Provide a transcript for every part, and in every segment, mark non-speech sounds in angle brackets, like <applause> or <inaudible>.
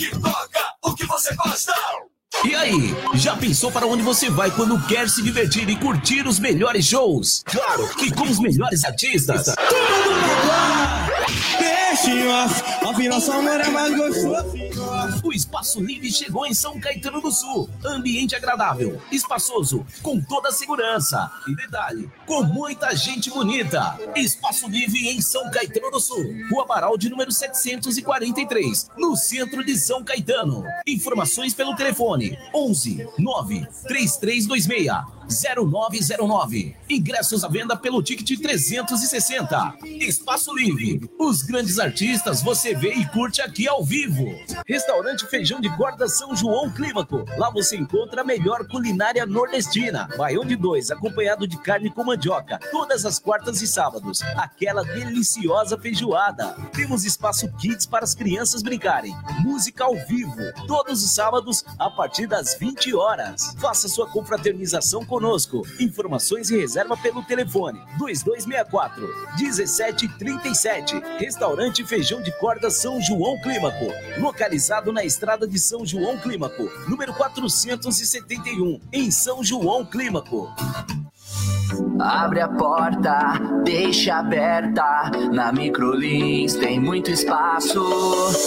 Aqui toca o que você gosta. E aí, já pensou para onde você vai quando quer se divertir e curtir os melhores shows? Claro que com os melhores artistas. Tudo melhor! Deixe nosso amor é mais gostoso. Espaço Livre chegou em São Caetano do Sul. Ambiente agradável, espaçoso, com toda segurança. E detalhe, com muita gente bonita. Espaço Livre em São Caetano do Sul. Rua Baral de número 743, no centro de São Caetano. Informações pelo telefone 11 9 3326 0909. Ingressos à venda pelo ticket 360. Espaço Livre. Os grandes artistas você vê e curte aqui ao vivo. Restaurante Feijão de Corda São João Clímaco. Lá você encontra a melhor culinária nordestina. Baião de dois, acompanhado de carne com mandioca. Todas as quartas e sábados. Aquela deliciosa feijoada. Temos espaço kids para as crianças brincarem. Música ao vivo. Todos os sábados, a partir das 20 horas. Faça sua confraternização com conosco. Informações e reserva pelo telefone 2264 1737. Restaurante Feijão de Corda São João Clímaco. Localizado na estrada de São João Clímaco, número 471, em São João Clímaco. Abre a porta, deixa aberta. Na Microlins tem muito espaço.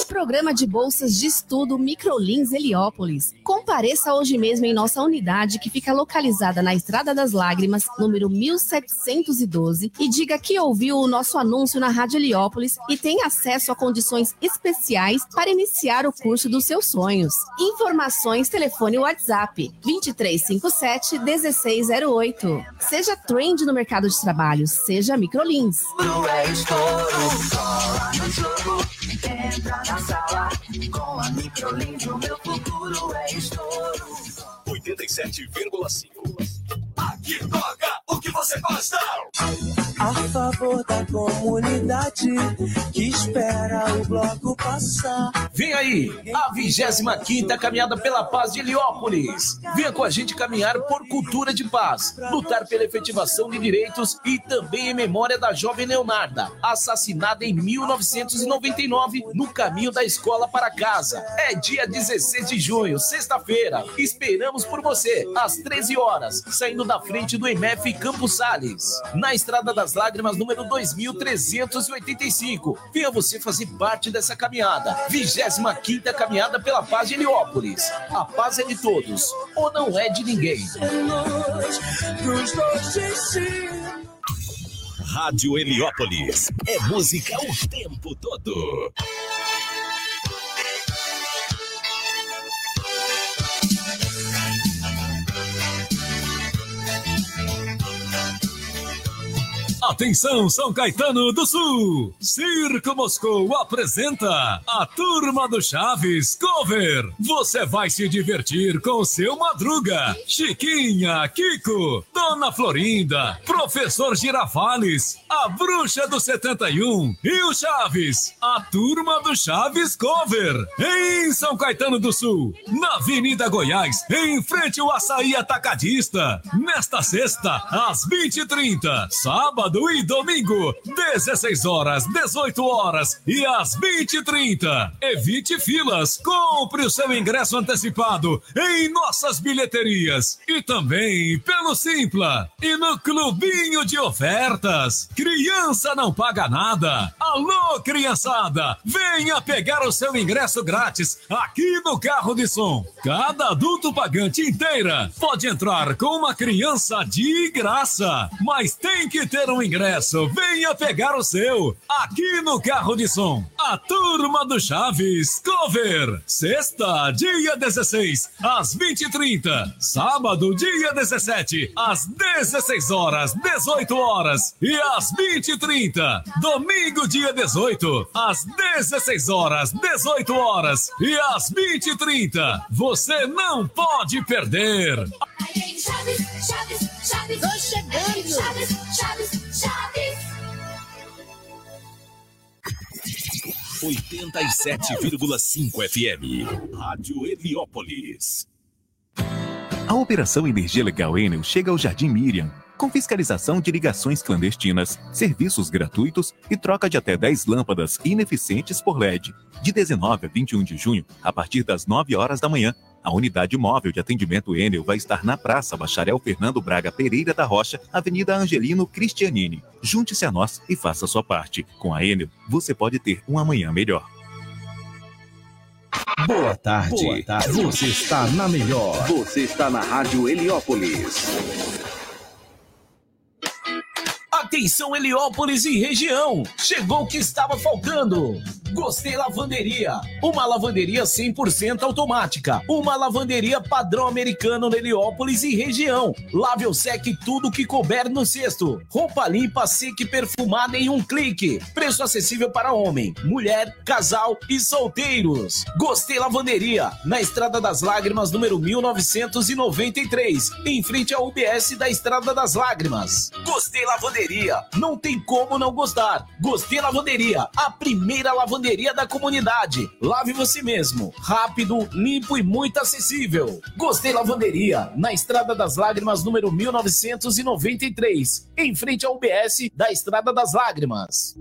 Programa de bolsas de estudo Microlins Heliópolis. Compareça hoje mesmo em nossa unidade que fica localizada na Estrada das Lágrimas, número 1712, e diga que ouviu o nosso anúncio na Rádio Heliópolis e tem acesso a condições especiais para iniciar o curso dos seus sonhos. Informações, telefone WhatsApp 2357 1608. Seja trend no mercado de trabalho, seja microlins. É estouro, no jogo, entra na sala, com a microlins, o meu futuro é estouro. 87,5. Aqui toca o que você gosta. A favor da comunidade que espera o bloco passar. Vem aí, a 25 Caminhada pela Paz de Heliópolis. Venha com a gente caminhar por cultura de paz, lutar pela efetivação de direitos e também em memória da jovem Leonarda, assassinada em 1999 no caminho da escola para casa. É dia 16 de junho, sexta-feira. Esperamos por você, às 13 horas, saindo da frente do MF Campos Sales, na Estrada das Lágrimas, número 2385. Venha você fazer parte dessa caminhada. 25 Caminhada pela Paz de Heliópolis. A paz é de todos, ou não é de ninguém. Rádio Heliópolis. É música o tempo todo. Atenção, São Caetano do Sul! Circo Moscou apresenta a Turma do Chaves Cover. Você vai se divertir com seu Madruga, Chiquinha, Kiko, Dona Florinda, Professor Girafales, a Bruxa do 71 e o Chaves. A Turma do Chaves Cover. Em São Caetano do Sul, na Avenida Goiás, em frente ao Açaí Atacadista. Nesta sexta, às 20h30. Sábado e domingo, 16 horas, 18 horas e às 20 e 30. Evite filas, compre o seu ingresso antecipado em nossas bilheterias e também pelo Simpla e no Clubinho de Ofertas. Criança não paga nada. Alô, criançada, venha pegar o seu ingresso grátis aqui no carro de som. Cada adulto pagante inteira pode entrar com uma criança de graça, mas tem que ter um ingresso, venha pegar o seu. Aqui no Carro de Som, a turma do Chaves Cover. Sexta, dia 16, às 20h30. Sábado, dia 17, às 16 horas, 18 horas e às 20h30. Domingo, dia 18, às 16 horas, 18 horas e às 20h30. Você não pode perder. Chaves, Chaves, Chaves. Chaves, Chaves. Chaves. 87,5 FM. Rádio Heliópolis. A Operação Energia Legal Enel chega ao Jardim Miriam com fiscalização de ligações clandestinas, serviços gratuitos e troca de até 10 lâmpadas ineficientes por LED. De 19 a 21 de junho, a partir das 9 horas da manhã, a unidade móvel de atendimento Enel vai estar na Praça Bacharel Fernando Braga Pereira da Rocha, Avenida Angelino Cristianini. Junte-se a nós e faça sua parte. Com a Enel, você pode ter um amanhã melhor. Boa tarde. Boa tarde. Você está na melhor. Você está na Rádio Heliópolis. Atenção Heliópolis e região! Chegou o que estava faltando! Gostei Lavanderia, uma lavanderia 100% automática, uma lavanderia padrão americano na Heliópolis e região. Lave ou seque tudo que couber no cesto. Roupa limpa, seca e perfumada em um clique. Preço acessível para homem, mulher, casal e solteiros. Gostei Lavanderia, na Estrada das Lágrimas, número 1993, em frente ao UBS da Estrada das Lágrimas. Gostei Lavanderia, não tem como não gostar. Gostei Lavanderia, a primeira lavanderia da comunidade. Lave você mesmo, rápido, limpo e muito acessível. Gostei Lavanderia, na Estrada das Lágrimas, número 1993, em frente ao UBS da Estrada das Lágrimas.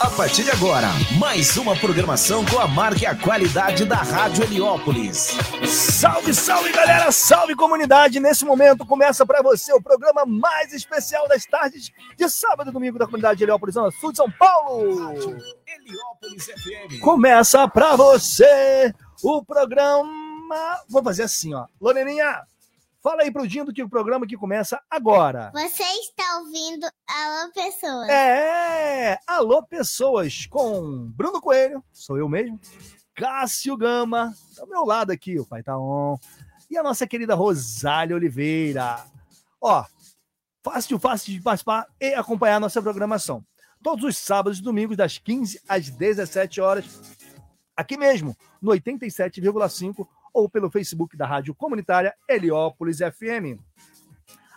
A partir de agora, mais uma programação com a marca e a qualidade da Rádio Heliópolis. Salve, salve galera, salve comunidade! Nesse momento começa para você o programa mais especial das tardes de sábado e domingo da comunidade Heliópolis, Zona Sul de São Paulo. Começa para você o programa. Vou fazer assim, ó. Loreninha, fala aí pro Dindo que o programa que começa agora. Você está ouvindo Alô Pessoas. É, alô pessoas, com Bruno Coelho, sou eu mesmo, Cássio Gama, do meu lado aqui, o pai tá on, e a nossa querida Rosália Oliveira. Ó, fácil, fácil de participar e acompanhar a nossa programação. Todos os sábados e domingos, das 15 às 17 horas, aqui mesmo, no 87,5 ou pelo Facebook da Rádio Comunitária Heliópolis FM.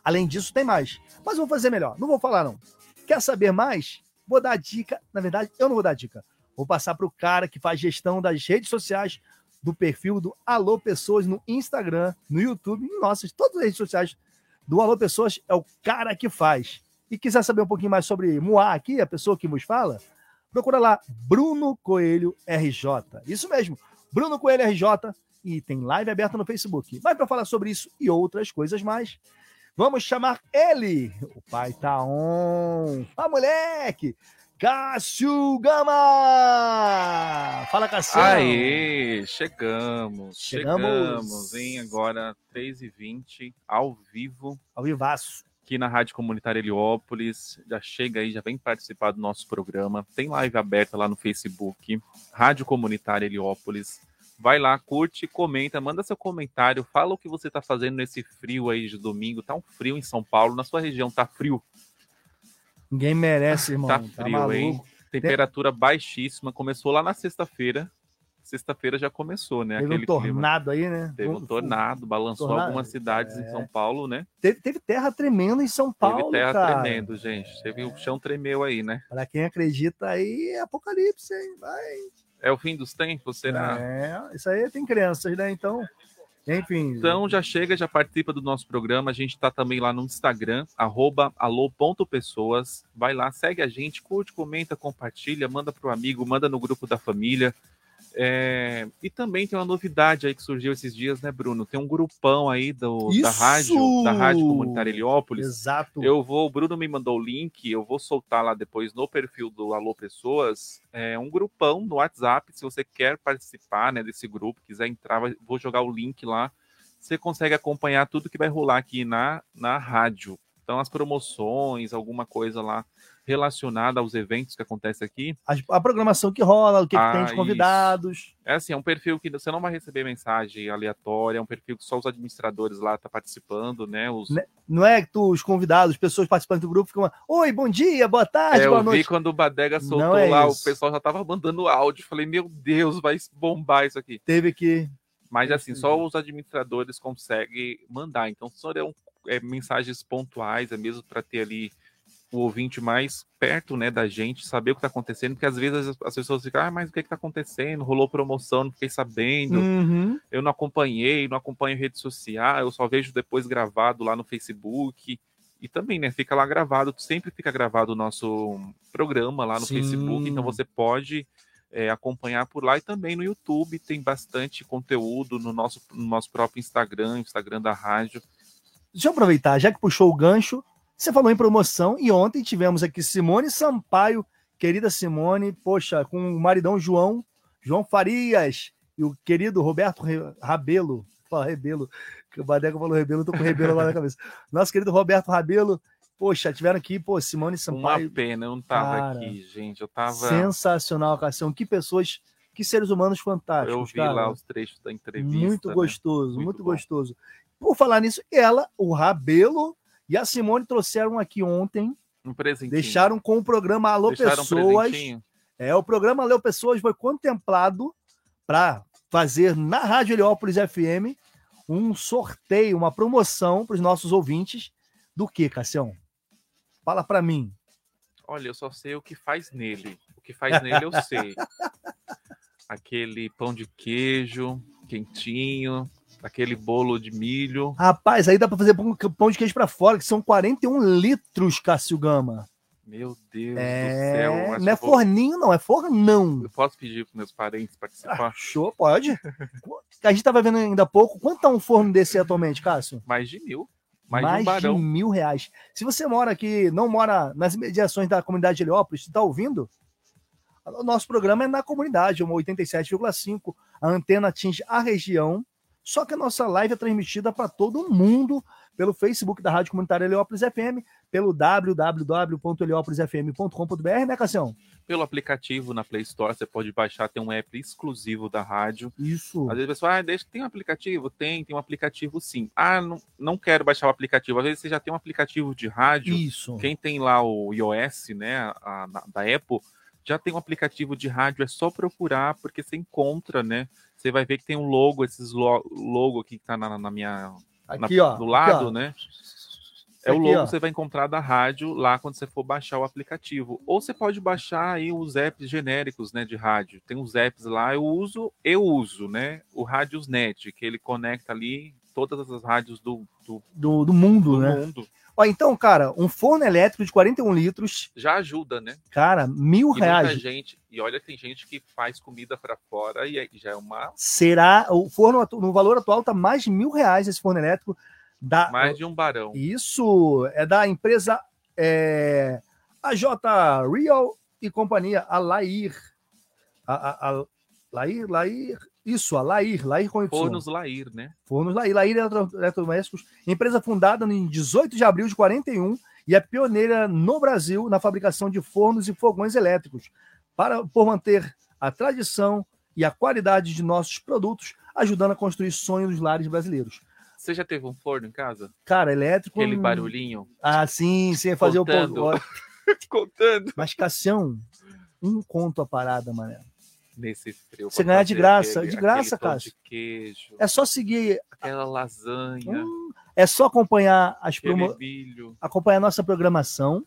Além disso, tem mais. Mas vou fazer melhor. Não vou falar, não. Quer saber mais? Vou dar dica. Na verdade, eu não vou dar dica. Vou passar para o cara que faz gestão das redes sociais do perfil do Alô Pessoas no Instagram, no YouTube, em nossas, todas as redes sociais do Alô Pessoas. É o cara que faz. E quiser saber um pouquinho mais sobre Moá aqui, a pessoa que vos fala, procura lá Bruno Coelho RJ. Isso mesmo, Bruno Coelho RJ e tem live aberta no Facebook. Vai para falar sobre isso e outras coisas mais. Vamos chamar ele. O pai tá on. Ah, moleque! Cássio Gama! Fala, Cássio! Aê, chegamos, Chegamos. chegamos, hein? Agora 3h20, ao vivo, Ao vivaço. Aqui na Rádio Comunitária Heliópolis. Já chega aí, já vem participar do nosso programa. Tem live aberta lá no Facebook, Rádio Comunitária Heliópolis. Vai lá, curte, comenta, manda seu comentário, fala o que você tá fazendo nesse frio aí de domingo. Tá um frio em São Paulo, na sua região tá frio? Ninguém merece, <laughs> irmão. Tá Tá, frio, hein? maluco. Temperatura baixíssima. Começou lá na sexta-feira. Sexta-feira já começou, né? Teve um Aquele clima. tornado aí, né? Teve um tornado, balançou Tornado, algumas cidades em é. São Paulo, né? Teve, teve terra tremendo em São Paulo, Teve terra cara. tremendo, gente. Teve o chão tremeu aí, né? Para quem acredita aí, é apocalipse, hein? Vai. É o fim dos tempos, será? É, isso aí tem crianças, né? Então, enfim. Então já chega, já participa do nosso programa. A gente tá também lá no Instagram, arroba alô.pessoas. Vai lá, segue a gente, curte, comenta, compartilha, manda pro amigo, manda no grupo da família. É, E também tem uma novidade aí que surgiu esses dias, né, Bruno? Tem um grupão aí do, da rádio, da Rádio Comunitária Heliópolis. Exato. Eu vou, o Bruno me mandou o link, eu vou soltar lá depois no perfil do Alô Pessoas, é um grupão no WhatsApp, se você quer participar, né, desse grupo, quiser entrar, vou jogar o link lá, você consegue acompanhar tudo que vai rolar aqui na, na rádio. Então, as promoções, alguma coisa lá relacionada aos eventos que acontecem aqui. A, a programação que rola, o que, que Ah, tem de convidados. É assim, é um perfil que você não vai receber mensagem aleatória, é um perfil que só os administradores lá estão participando, né? Os, Né? Não é que tu, os convidados, pessoas participantes do grupo ficam, oi, bom dia, boa tarde, É, boa eu vi noite. quando o Badega soltou é lá, isso. o pessoal já tava mandando áudio. Falei, meu Deus, vai bombar isso aqui. Teve que. Mas assim, só os administradores conseguem mandar. Então, serão é, mensagens pontuais, é mesmo para ter ali o ouvinte mais perto, né, da gente, saber o que está acontecendo, porque às vezes as, as pessoas ficam, ah, mas o que está acontecendo? Rolou promoção, não fiquei sabendo, Uhum. eu não acompanhei, não acompanho rede social, eu só vejo depois gravado lá no Facebook. E também, né, fica lá gravado, sempre fica gravado o nosso programa lá no Sim. Facebook, então você pode é, acompanhar por lá e também no YouTube tem bastante conteúdo no nosso, no nosso próprio Instagram, Instagram da rádio. Deixa eu aproveitar, já que puxou o gancho, você falou em promoção e ontem tivemos aqui Simone Sampaio, querida Simone, poxa, com o maridão João, João Farias e o querido Roberto Rabelo, fala Rebelo, que o Badeco falou Rebelo, tô com Rebelo lá na cabeça. <laughs> Nosso querido Roberto Rabelo, poxa, tiveram aqui, pô, Simone Uma Sampaio, pena, eu não tava Cara, aqui, gente. Eu tava. sensacional, Cassião, que pessoas, que seres humanos fantásticos, Eu vi cara. lá os trechos da entrevista. Muito né? gostoso, muito, Muito bom. gostoso. Por falar nisso, ela, o Rabelo e a Simone trouxeram aqui ontem, Um presentinho. deixaram com o programa Alô Deixaram um Pessoas. presentinho? é, o programa Alô Pessoas foi contemplado para fazer na Rádio Heliópolis FM um sorteio, uma promoção para os nossos ouvintes do que, Cassião? Fala para mim. Olha, eu só sei o que faz nele. O que faz nele eu sei. <laughs> Aquele pão de queijo quentinho, aquele bolo de milho. Rapaz, aí dá para fazer pão, pão de queijo para fora, que são 41 litros, Cássio Gama. Meu Deus É, do céu. não é vou- forninho, não, é fornão. Eu posso pedir para meus parentes participar? Ah, show, pode. A gente tava vendo ainda há pouco. Quanto tá um forno desse atualmente, Cássio? Mais de mil. Mais, de um barão. mil reais. Se você mora aqui, não mora nas mediações da comunidade de Heliópolis, está ouvindo? O nosso programa é na comunidade, uma 87,5. A antena atinge a região. Só que a nossa live é transmitida para todo mundo pelo Facebook da Rádio Comunitária Heliópolis FM, pelo www.heliópolisfm.com.br, né, Cassião? Pelo aplicativo na Play Store, você pode baixar, tem um app exclusivo da rádio. Isso. Às vezes a pessoa, ah, deixa, tem um aplicativo? Tem, tem um aplicativo sim. Ah, não, não quero baixar o aplicativo. Às vezes você já tem um aplicativo de rádio. Isso. Quem tem lá o iOS, né, a- a- da Apple, já tem um aplicativo de rádio, é só procurar, porque você encontra, né? Você vai ver que tem um logo, esses lo- logo aqui que tá na, na minha. na- Aqui, ó. do aqui, lado, ó. né? É o aqui, logo ó. que você vai encontrar da rádio lá quando você for baixar o aplicativo. Ou você pode baixar aí os apps genéricos, né, de rádio. Tem uns apps lá, eu uso, eu uso, né, o Radiosnet, que ele conecta ali todas as rádios do, do, Do, do mundo, do né? mundo. Ó, então, cara, um forno elétrico de 41 litros, Já ajuda, né? cara, mil E muita reais. gente, e olha, tem gente que faz comida para fora e já é uma Será. O forno no valor atual tá mais de mil reais esse forno elétrico. Da, mais de um barão. Isso é da empresa é, AJ Real e companhia, a Lair. A, a, a Lair, Lair. Isso, a Lair, Lair com Y. Fornos Lair, né? Fornos Lair, Lair Eletro- Eletrodomésticos, empresa fundada em 18 de abril de 41 e é pioneira no Brasil na fabricação de fornos e fogões elétricos, para por manter a tradição e a qualidade de nossos produtos, ajudando a construir sonhos dos lares brasileiros. Você já teve um forno em casa? Cara, elétrico. Aquele barulhinho? Ah, sim, sim, fazer o Contando. pão. <laughs> Contando. Mas, Cassião, um conto a parada, mané. Nesse frio. Você ganhar de graça, aquele- de graça, Cássio. Queijo, É só seguir, aquela lasanha, hum, é só acompanhar as aquele promo... milho. acompanhar nossa programação.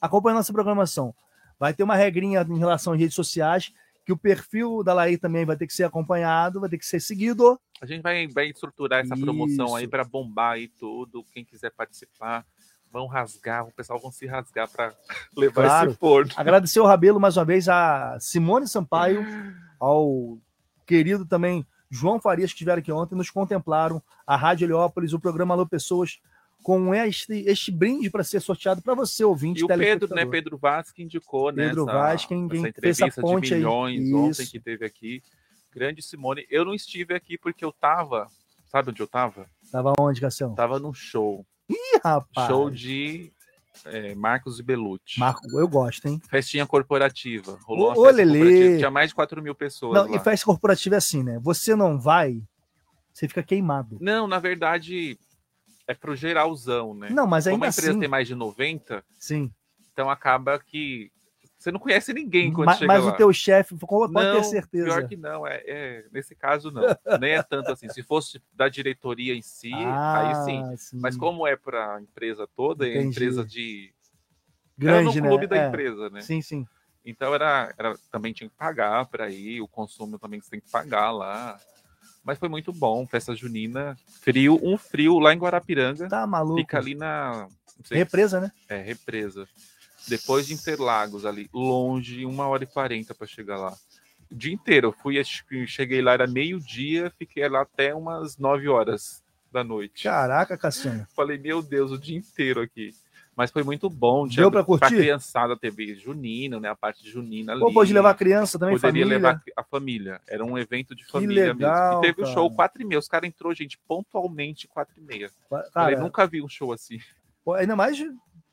Acompanhar nossa programação. Vai ter uma regrinha em relação às redes sociais, que o perfil da Laí também vai ter que ser acompanhado, vai ter que ser seguido. A gente vai, vai estruturar essa promoção aí Isso. para bombar aí tudo. Quem quiser participar, vão rasgar, o pessoal vão se rasgar para <laughs> levar Claro. esse forno. Agradecer o Rabelo mais uma vez, a Simone Sampaio, <laughs> ao querido também João Farias, que estiveram aqui ontem, nos contemplaram, a Rádio Heliópolis, o programa Alô Pessoas, com este, este brinde para ser sorteado para você, ouvinte, E o Pedro, né? Pedro Vaz que indicou, né? Pedro Vaz, quem- fez entrevista ponte de aí. milhões ontem Isso. que teve aqui. Grande Simone. Eu não estive aqui porque eu tava. Sabe onde eu tava? Tava onde, Cassião? Tava num show. Rapaz. Show de é, Marcos e Belucci. Marco, eu gosto, hein? Festinha corporativa. Rolou Ô, festa Lelê. Tinha mais de 4 mil pessoas. Não, lá. e festa corporativa é assim, né? Você não vai, você fica queimado. Não, na verdade, é pro geralzão, né? Não, mas Como ainda a empresa assim. tem mais de 90, Sim. então acaba que Você não conhece ninguém quando Ma- chega mas lá. o teu chefe, pode não, ter certeza. Pior que não, é, é- nesse caso não. Nem é tanto assim. Se fosse da diretoria em si, <laughs> aí sim. Ah, sim. Mas como é para a empresa toda, é Entendi. empresa de. Grande, era no clube né? da É. empresa, né? Sim, sim. Então era, era também tinha que pagar para ir, o consumo também você tem que pagar lá. Mas foi muito bom, festa junina, frio, um frio lá em Guarapiranga. Tá maluco. Fica ali na Represa, né? É, represa. Depois de Interlagos ali, longe, uma hora e quarenta para chegar lá. O dia inteiro, eu fui, cheguei lá, era meio-dia, fiquei lá até umas nove horas da noite. Caraca, Cassiano. <laughs> Falei, meu Deus, o dia inteiro aqui. Mas foi muito bom. Deu pra curtir? criançada, teve junino, né? A parte junina ali. Pô, pode levar criança também, Poderia família. levar a família. Era um evento de família legal, mesmo. E teve o cara. show quatro e meia. Os caras entrou, gente, pontualmente quatro e meia. Cara, Falei, nunca vi um show assim. pô, ainda mais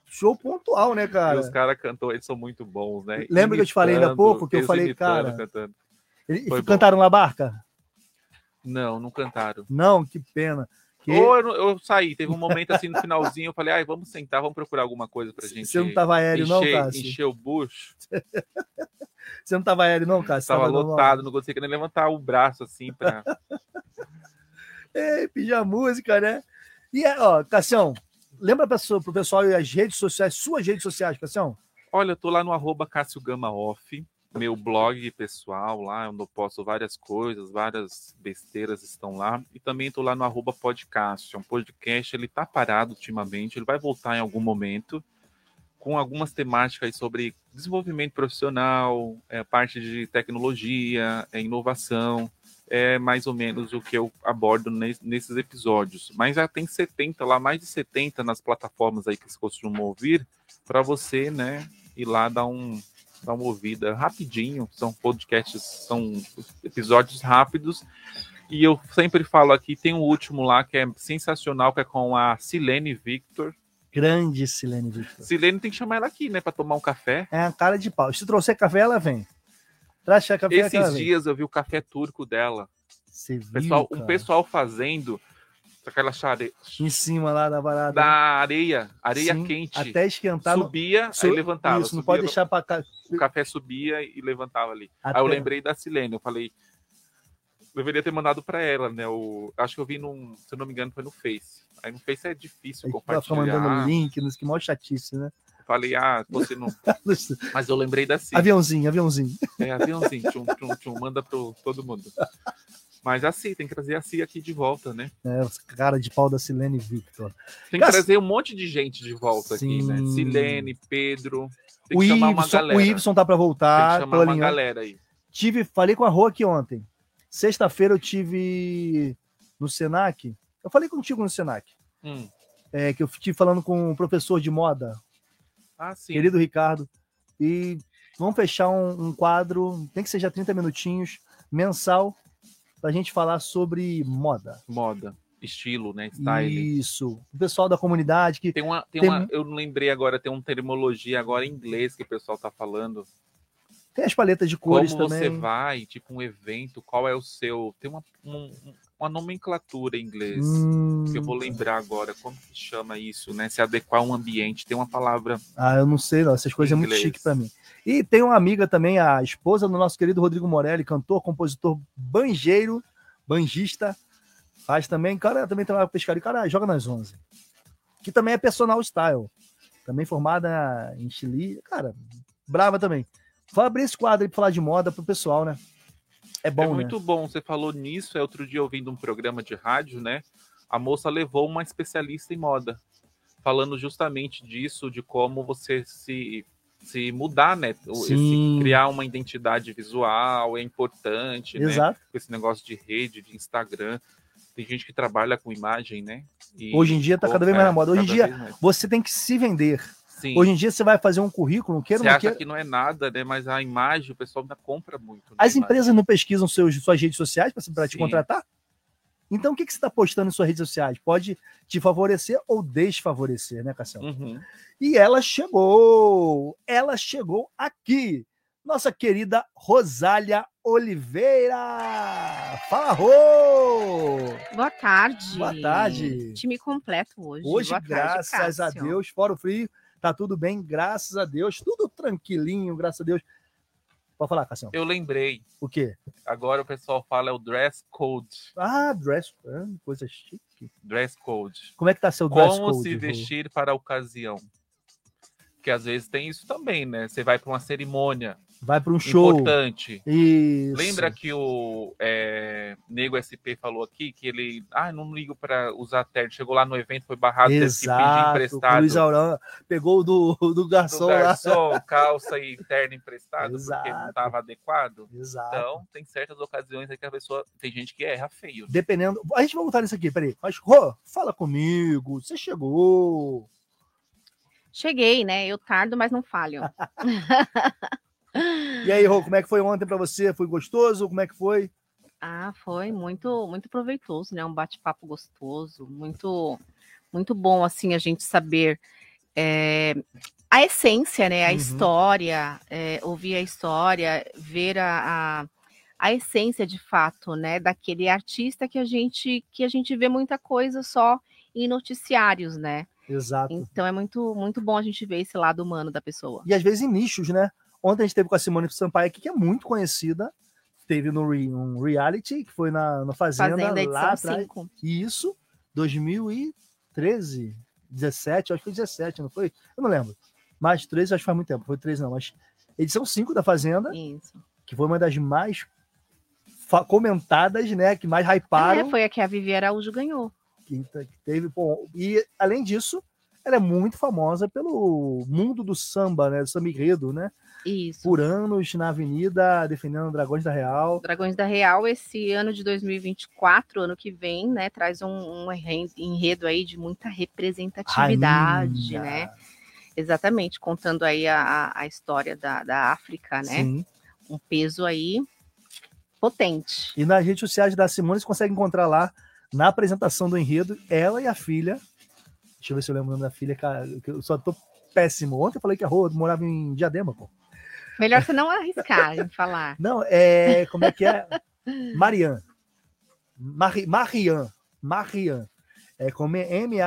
show pontual, né, E cara? os caras cantou, eles são muito bons, né? Lembra que eu te falei ainda há Imitando, pouco, que eu falei, imitando, cara, cantando. Eles Foi bom. cantaram na barca? Não, não cantaram. Não, que pena. Que... Ou eu, não- eu saí, teve um momento assim no finalzinho, eu falei, ai, vamos sentar, vamos procurar alguma coisa pra gente. Você não tava aéreo, não, encher, Cássio? Encher o bucho. <laughs> Você não tava aéreo, não, cara? Tava normal? lotado, não conseguia nem levantar o braço assim pra. <laughs> Ei, pedir a música, né? E, ó, Cassião, lembra sua- pro pessoal as redes sociais, suas redes sociais, Cassião? Olha, eu tô lá no arroba Cássio Gama Off, meu blog pessoal lá, onde eu posto várias coisas, várias besteiras estão lá. E também tô lá no arroba podcast. É um podcast, ele tá parado ultimamente, ele vai voltar em algum momento, com algumas temáticas sobre desenvolvimento profissional, é, parte de tecnologia, é, inovação. É mais ou menos o que eu abordo nes- nesses episódios. Mas já tem 70 lá, mais de 70 nas plataformas aí que vocês costumam ouvir, para você, né, ir lá dar um dar uma ouvida rapidinho. São podcasts, são episódios rápidos. E eu sempre falo aqui, tem um último lá que é sensacional, que é com a Silene Victor. Grande Silene Victor. Silene tem que chamar ela aqui, né, para tomar um café. É a cara de pau. Se trouxer café, ela vem. Traz café, ela Esses dias eu vi o café turco dela. Você viu, Pessoal, um pessoal fazendo aquela chare... Em cima lá da varada. da areia, areia Sim, quente. Até esquentar. subia, Su- aí levantava. Isso, não subia, pode deixar pra cá. O café subia e levantava ali. Até- Aí eu lembrei da Silene, eu falei, deveria ter mandado para ela, né? O, acho que eu vi num, se eu não me engano, foi no Face. Aí no Face é difícil Aí Ela compartilhar. mandando link, nos que mó chatice, né? Falei, ah, você não. <laughs> Mas eu lembrei da Sil. Aviãozinho, aviãozinho. É, aviãozinho, tchum, tchum, tchum, manda pro todo mundo. Mas a Cia, tem que trazer a Cia aqui de volta, né? É, cara de pau da Silene Victor. Tem que trazer um monte de gente de volta aqui, né? Sim. Silene, Pedro. Tem O que chamar uma Ibson, galera. o Ibson tá pra Tem voltar. que chamar uma alinhando. galera aí. Tive, falei com a Rô aqui ontem. Sexta-feira eu tive no Senac. Eu falei contigo no Senac. Hum. É, que eu estive falando com um professor de moda, Ah, sim. querido Ricardo. E vamos fechar um, um quadro, tem que seja 30 minutinhos, mensal, pra gente falar sobre moda. Moda, estilo, né? Style. Isso. O pessoal da comunidade que Tem uma, tem Tem- uma, eu não lembrei agora, tem uma terminologia agora em inglês que o pessoal tá falando. tem as paletas de cores Como também. você vai, tipo um evento, qual é o seu. Tem uma, um- uma nomenclatura em inglês. Hum. Que eu vou lembrar agora. Como que chama isso, né? Se adequar a um ambiente. Tem uma palavra. Ah, eu não sei, não. Essas coisas é muito chique pra mim. E tem uma amiga também, a esposa do nosso querido Rodrigo Morelli, cantor, compositor, banjeiro, banjista. Faz também, cara, também trabalha com pescaria. Cara, joga nas 11. Que também é personal style. Também formada em Chile. Cara, brava também. Vou abrir esse quadro aí pra falar de moda pro pessoal, né? É bom, é né? muito bom. Você falou nisso. É outro dia ouvindo um programa de rádio, né? A moça levou uma especialista em moda, falando justamente disso, de como você se, se mudar, né? Esse- criar uma identidade visual é importante, né? Exato. Com esse negócio de rede, de Instagram. Tem gente que trabalha com imagem, né? E- Hoje em dia tá cada vez mais é, na moda. Hoje em dia, mais. você tem que se vender. Sim. Hoje em dia você vai fazer um currículo, queira Você não acha queira. que não é nada, né? Mas a imagem, o pessoal ainda compra muito. né, As a imagem. empresas não pesquisam seus, suas redes sociais para te contratar? Então, o que, que você está postando em suas redes sociais? Pode te favorecer ou desfavorecer, né, Cassiano? Uhum. E ela chegou! Ela chegou aqui! Nossa querida Rosália Oliveira! Fala, Rô! Boa tarde. Boa tarde. Time completo hoje. Hoje, Boa tarde, graças a Cássio. Deus, fora o frio, Tá tudo bem, graças a Deus. Tudo tranquilinho, graças a Deus. Pode falar, Cassião. Eu lembrei. O quê? Agora o pessoal fala é o dress code. Ah, dress. ah, Coisa chique. Dress code. Como é que tá seu dress Como code? se Rô? vestir para a ocasião. Porque às vezes tem isso também, né? Você vai para uma cerimônia Vai para um show. importante. Isso. Lembra que o é, Nego SP falou aqui que ele. Ah, não ligo para usar terno. Chegou lá no evento, foi barrado, teve que pedir Exato. O emprestado. Luiz Aurã pegou o do, do do garçom, lá. garçom, calça e terno emprestado porque não Exato. estava adequado. Exato. Então, tem certas ocasiões aí que a pessoa. Tem gente que erra feio. né? Dependendo. A gente vai voltar nisso aqui, peraí. Mas, Rô, fala comigo. Você chegou. Cheguei, né? Eu tardo, mas não falho. <laughs> <laughs> E aí, Rô, como é que foi ontem pra você? Foi gostoso? Como é que foi? Ah, foi muito, muito proveitoso, né? Um bate-papo gostoso, muito, muito bom, assim, a gente saber é, a essência, né? A Uhum. história, é, ouvir a história, ver a, a, a essência de fato, né? Daquele artista que a gente, que a gente vê muita coisa só em noticiários, né? Exato. Então é muito, muito bom a gente ver esse lado humano da pessoa. E às vezes em nichos, né? Ontem a gente teve com a Simone Sampaio aqui, que é muito conhecida. Teve no re- um reality, que foi na, na Fazenda, Fazenda, lá atrás. 5. Isso, 2013, 17, acho que foi 17, não foi? Eu não lembro. Mas 13, acho que faz muito tempo, foi 13 não, mas edição 5 da Fazenda, Isso. que foi uma das mais comentadas, né, que mais hyparam. É, foi a que a Vivi Araújo ganhou. que que teve, pô, e além disso, ela é muito famosa pelo mundo do samba, né, do samba enredo, né? Isso. Por anos na avenida defendendo Dragões da Real. Dragões da Real, esse ano de 2024, ano que vem, né, traz um, um enre- enredo aí de muita representatividade, Rainha. né? Exatamente, contando aí a, a- história da, da África, né? Sim. Um peso aí potente. E nas redes sociais da Simone você consegue encontrar lá na apresentação do enredo ela e a filha. Deixa eu ver se eu lembro o nome da filha, cara, eu só tô péssimo. Ontem eu falei que a Rô morava em Diadema, pô. Melhor você não arriscar em falar. Não, é. Como é que é? Marian. Mari, Marian. Marian. É como M-A-H-R-Y-A-N.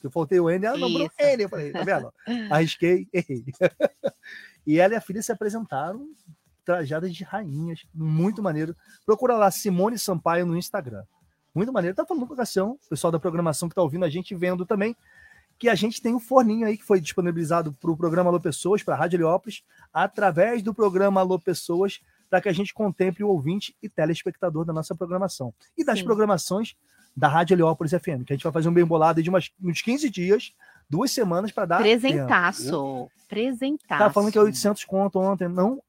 Que eu faltei o N, ela Isso. N. Eu falei, tá vendo? Arrisquei, errei. <laughs> e ela e a filha se apresentaram trajadas de rainhas. Muito maneiro. Procura lá Simone Sampaio no Instagram. Muito maneiro. Tá falando com o pessoal da programação que tá ouvindo a gente vendo também que a gente tem um forninho aí que foi disponibilizado para o programa Alô Pessoas, para a Rádio Heliópolis, através do programa Alô Pessoas, para que a gente contemple o ouvinte e telespectador da nossa programação. E das Sim. programações da Rádio Heliópolis FM, que a gente vai fazer um bem bolado de umas, uns 15 dias, duas semanas para dar. Presentaço. tempo. Presentaço. Tá falando que é 800 conto ontem. Não,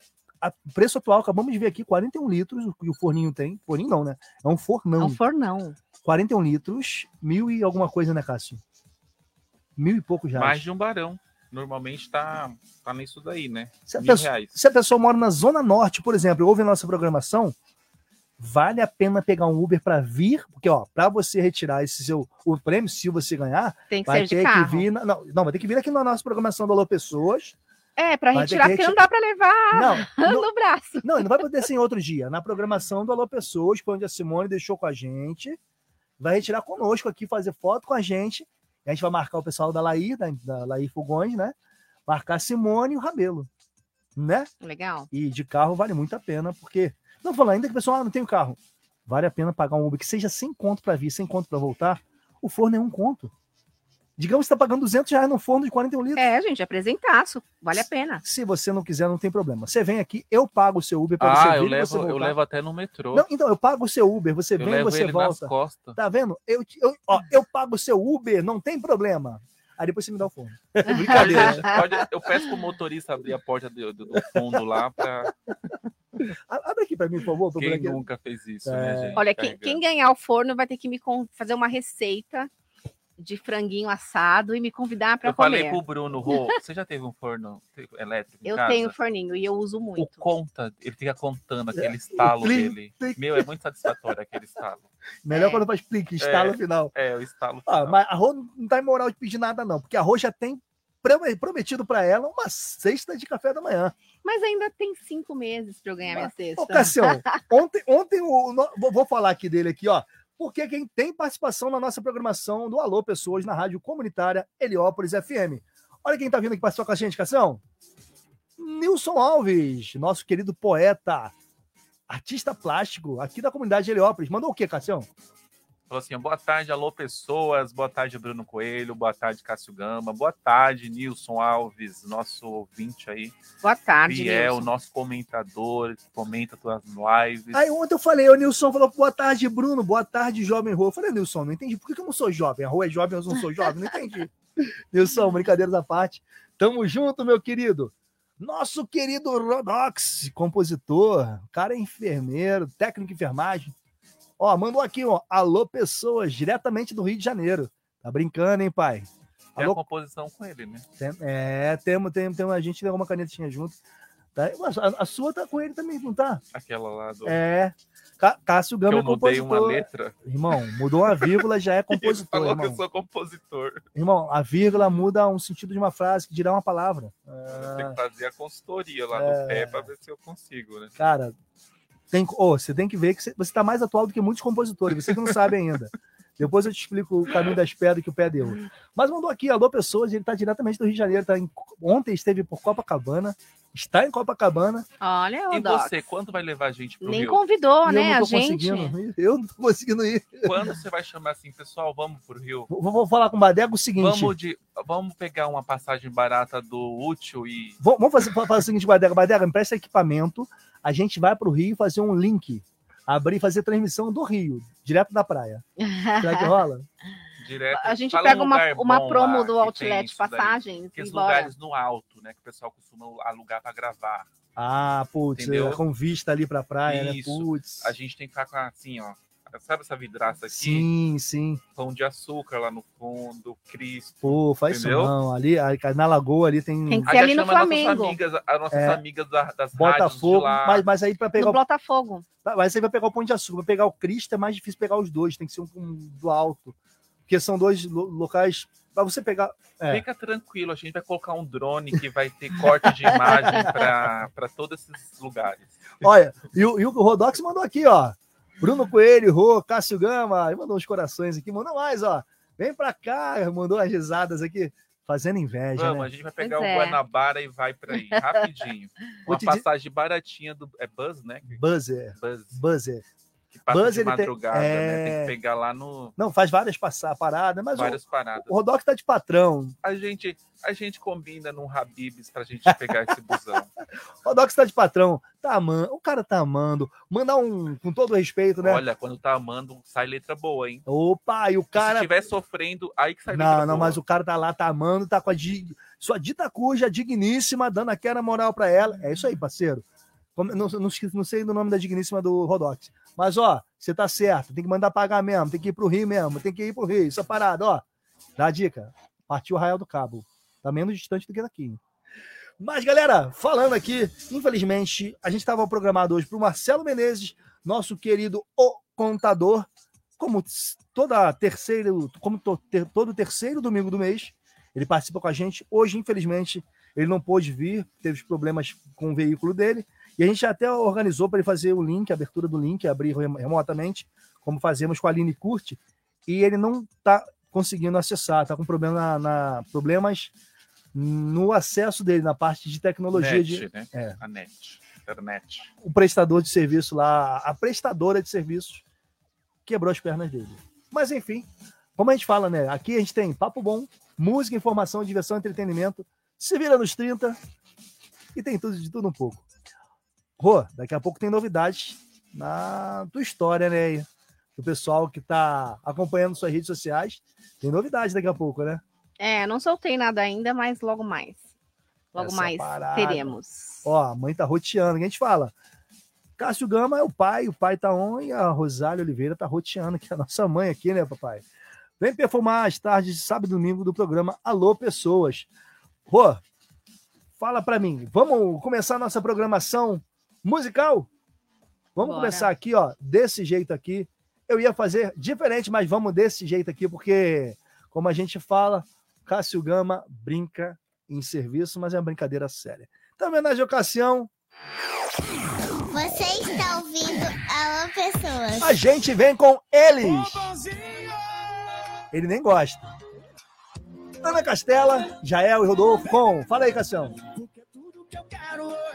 o preço atual, acabamos de ver aqui, 41 litros, o que o forninho tem. Forninho não, né? É um fornão. É um fornão. 41 litros, mil e alguma coisa, né, Cássio? Mil e poucos reais. Mais de um barão. Normalmente tá, tá nisso daí, né? Se a, Mil pessoa, reais. se a pessoa mora na Zona Norte, por exemplo, ouve a nossa programação, vale a pena pegar um Uber para vir, porque ó, para você retirar esse seu o prêmio, se você ganhar, Tem que vai ser de ter carro. que vir, na- não, não, vai ter que vir aqui na nossa programação do Alô Pessoas. É, para retirar, que porque não retirar- dá para levar Não, <laughs> não- no braço. Não, não vai poder ser em outro dia. Na programação do Alô Pessoas, onde a Simone deixou com a gente, vai retirar conosco aqui, fazer foto com a gente. A gente vai marcar o pessoal da Laí, da, da Laí Fogões, né? Marcar Simone e o Rabelo, né? Legal. E de carro vale muito a pena, porque. Não falando ainda que o pessoal ah, não tem o carro. Vale a pena pagar um Uber que seja sem conto para vir, sem conto para voltar. O forno é um conto. Digamos que você está pagando 200 reais no forno de 41 litros. É, gente, apresentaço. Vale a pena. Se você não quiser, não tem problema. Você vem aqui, eu pago o seu Uber para você Ah, vir eu e levo, você eu levo até no metrô. Não, então, eu pago o seu Uber, você eu vem e você ele nas volta. costas. Tá vendo? Eu, eu, ó, eu pago o seu Uber, não tem problema. Aí depois você me dá o fone. <laughs> Brincadeira. Pode- eu peço pro motorista abrir a porta do, do- do fundo lá pra. A- Abre aqui para mim, por favor. Quem aqui. nunca fez isso, É. né, gente? Olha, quem, quem ganhar o forno vai ter que me fazer uma receita de franguinho assado e me convidar para Eu falei comer. pro Bruno, Rô, <laughs> você já teve um forno elétrico em Eu casa? tenho forninho e eu uso O muito. conta, ele fica contando aquele É, estalo o plim, dele. Meu, é muito satisfatório aquele estalo. Melhor É. quando faz plique, instala É. no final. É, o estalo. Ah, final. mas a Rô não tá em moral de pedir nada, não, porque a Rô já tem prome- prometido para ela uma cesta de café da manhã. Mas ainda tem cinco meses para eu ganhar minha cesta. Ô, Cassião, <laughs> ontem, ontem o, vou falar aqui dele aqui, ó. Porque quem tem participação na nossa programação do Alô Pessoas na Rádio Comunitária Heliópolis FM. Olha quem tá vindo aqui participar com a gente, Cação. Nilson Alves, nosso querido poeta, artista plástico aqui da comunidade Heliópolis. Mandou o quê, Cassião? Falou assim: boa tarde, alô, pessoas. Boa tarde, Bruno Coelho. Boa tarde, Cássio Gama. Boa tarde, Nilson Alves, nosso ouvinte aí. Boa tarde, Nilson. nosso comentador, que comenta tuas lives. Aí ontem eu falei, o Nilson falou, boa tarde, Bruno, boa tarde, jovem Rô. Eu falei, Nilson, não entendi. Por que que eu não sou jovem? A Rô é jovem, eu não sou jovem? Não entendi. <laughs> Nilson, brincadeiras à parte. Tamo junto, meu querido. Nosso querido Rodox, compositor, cara é enfermeiro, técnico de enfermagem. Ó, mandou aqui, ó, alô pessoas, diretamente do Rio de Janeiro. Tá brincando, hein, pai? Tem Alô, a composição com ele, né? tem- é, temos, temos, temos, a gente tem uma canetinha junto. Tá? A, a sua tá com ele também, não tá? Aquela lá do. É. Cá- Cássio Gama eu é mudei compositor. uma letra. Irmão, mudou uma vírgula, já é <laughs> compositor, falou que eu irmão. sou compositor. Irmão, a vírgula muda um sentido de uma frase que dirá uma palavra. Tenho Ah, que fazer a consultoria lá É. no pé pra ver se eu consigo, né? cara, tem, oh, você tem que ver que você, você tá mais atual do que muitos compositores, você que não sabe ainda. <laughs> Depois eu te explico o caminho das pedras que o pé deu. Mas mandou aqui, alô pessoas, ele tá diretamente do Rio de Janeiro, tá em- ontem esteve por Copacabana, está em Copacabana. Olha, E o Doc. você, quando vai levar a gente pro Nem Rio? convidou, e né, eu não a tô gente. conseguindo ir. Eu não tô conseguindo ir. Quando você vai chamar assim, pessoal, vamos pro Rio? Vou, vou falar com o Badego o seguinte. Vamos, de, vamos pegar uma passagem barata do útil e. Vamos vamos fazer, fazer o seguinte, Badega. Badega, empresta equipamento. A gente vai para o Rio fazer um link. Abrir e fazer transmissão do Rio, direto da praia. Será que <laughs> rola? Direto. A gente Fala pega um uma, uma promo lá do Outlet isso daí. Passagens e lugares no alto, né? Que o pessoal costuma alugar pra gravar. Ah, putz, Entendeu? é, com vista ali pra praia, Isso. né? Putz. A gente tem que ficar com assim, ó. Sabe essa vidraça aqui? Sim, sim. Pão de açúcar lá no fundo, crispo. Pô, faz Entendeu? isso não. Ali, ali, na lagoa ali tem. Tem que ser ali no chama nossas Flamengo. amigas, as nossas É. amigas da- das Botafogo, lá. mas, mas aí pra pegar No o, Botafogo. mas aí vai pegar o pão de açúcar, pra pegar o Cristo é mais difícil pegar os dois, tem que ser um, um do alto, porque são dois lo- locais pra você pegar. É. Fica tranquilo, a gente vai colocar um drone que vai ter corte de imagem <laughs> para todos esses lugares. Olha, e o, e o Rodox mandou aqui, ó. Bruno Coelho, Rô, Cássio Gama, ele mandou uns corações aqui, mandou mais, ó. Vem pra cá, mandou umas risadas aqui, fazendo inveja, Vamos, né? a gente vai pegar Pois o é. Guanabara e vai para aí, rapidinho. <laughs> Uma passagem baratinha do. É Buzz, né? Buzzer, Buzz, Buzzer. Que passa Buzz, de ele tem- madrugada, né? Tem é. que pegar lá no. Não, faz várias passa- paradas, mas o, Várias paradas. o Rodox tá de patrão. A gente, a gente combina num Habibs pra gente pegar esse busão. <laughs> O Rodox tá de patrão. Tá amando, o cara tá amando. Mandar um, com todo respeito, né? Olha, quando tá amando, sai letra boa, hein? Opa, e o Se cara. estiver sofrendo, aí que sai Não, letra não, boa. mas o cara tá lá, tá amando, tá com a sua dita cuja digníssima, dando aquela moral pra ela. É isso aí, parceiro. Não, não, não sei do nome da digníssima do Rodox. Mas, ó, você tá certo, tem que mandar pagar mesmo, tem que ir pro Rio mesmo, tem que ir pro Rio. Isso é parada, ó. Dá a dica. Partiu o Arraial do Cabo. Tá menos distante do que daqui. Mas, galera, falando aqui, infelizmente, a gente estava programado hoje pro Marcelo Menezes, nosso querido O Contador, como toda terceiro, como to- ter- todo terceiro domingo do mês, ele participa com a gente. Hoje, infelizmente, ele não pôde vir, teve problemas com o veículo dele, e a gente até organizou para ele fazer o link, a abertura do link, abrir rem- remotamente, como fazemos com a Aline Curti, e ele não está conseguindo acessar, está com problema na, na- problemas no acesso dele, na parte de tecnologia Net, de né? é. A net. Internet. o prestador de serviço lá, a prestadora de serviços quebrou as pernas dele. Mas enfim, como a gente fala, né? Aqui a gente tem papo bom, música, informação, diversão, entretenimento, se vira nos 30 e tem tudo de tudo um pouco. Rô, daqui a pouco tem novidades na tua história, né? Do pessoal que tá acompanhando suas redes sociais. Tem novidades daqui a pouco, né? É, não soltei nada ainda, mas logo mais. Logo Essa mais parada. teremos. Ó, a mãe tá roteando. a gente fala? Cássio Gama é o pai, o pai tá on e a Rosália Oliveira tá roteando, que é a nossa mãe aqui, né, papai? Vem perfumar as tardes de sábado e domingo do programa Alô Pessoas. Rô, fala pra mim, vamos começar a nossa programação musical? Vamos Bora. começar aqui, ó, desse jeito aqui. Eu ia fazer diferente, mas vamos desse jeito aqui, porque, como a gente fala, Cássio Gama brinca em serviço, mas é uma brincadeira séria. Então, homenagem à ocasião, Você está ouvindo Alô Pessoas. pessoas. A gente vem com eles. Ele nem gosta. Ana Castela, Jael e Rodolfo com. Fala aí, Cassião.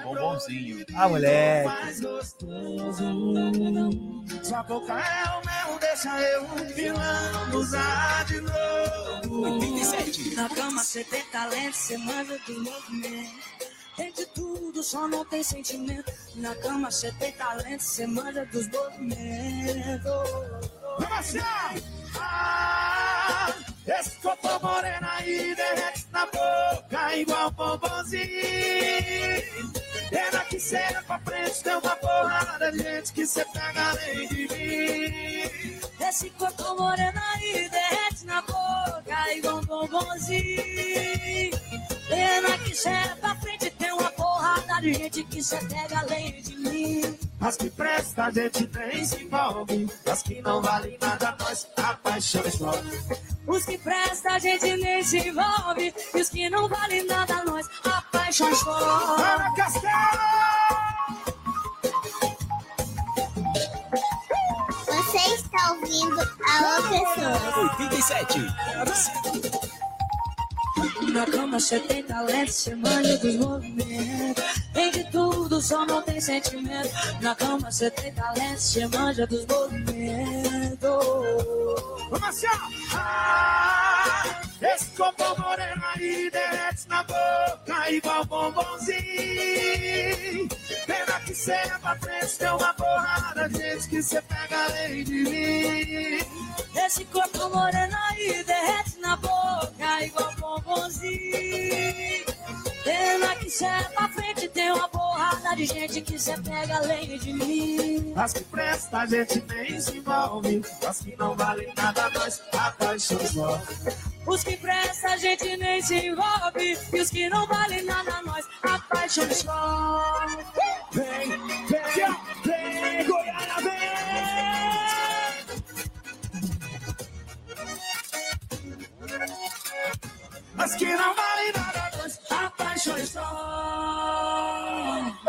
Bombonzinho. Ah, moleque. mais gostoso. Sua boca é o meu, deixa eu vilão usar de novo. 87. Na cama cê tem talento, cê manda do movimento. Tem de tudo, só não tem sentimento. Na cama cê tem talento, cê manda dos movimentos. Marcial! Ah, esse copo morena aí derrete na boca igual bombonzinho. Pena que cê pra frente, tem uma porrada de gente que cê pega além de mim. Esse corpo moreno aí derrete na boca igual um bombonzinho. Pena que é pra frente, de gente que cê pega além de mim. As que presta a gente nem se envolve. As que não valem nada, nós apaixonamos logo. Os que prestam a gente nem se envolve. E os que não valem nada, nós apaixonamos. Ana Castelo! Você está ouvindo Alô Pessoas. 87. Na cama cê tem talento, cê manja dos movimentos. Tem de tudo, só não tem sentimento. Na cama cê tem talento, cê manja dos movimentos. Marcial! Ah, esse copo moreno aí derrete na boca igual bombonzinho. Pena que cê é pra frente, tem uma porrada gente que cê pega além de mim. Esse corpo moreno aí derrete na boca igual bombonzinho. Pena que cê é pra frente, tem uma porrada de gente que cê pega além de mim. As que presta a gente nem se envolve. As que não valem nada, nós apaixonamos. Os que prestam a gente nem se envolve. E os que não valem nada, nós apaixonamos. Vem, vem, vem, Goiânia, vem! As que não valem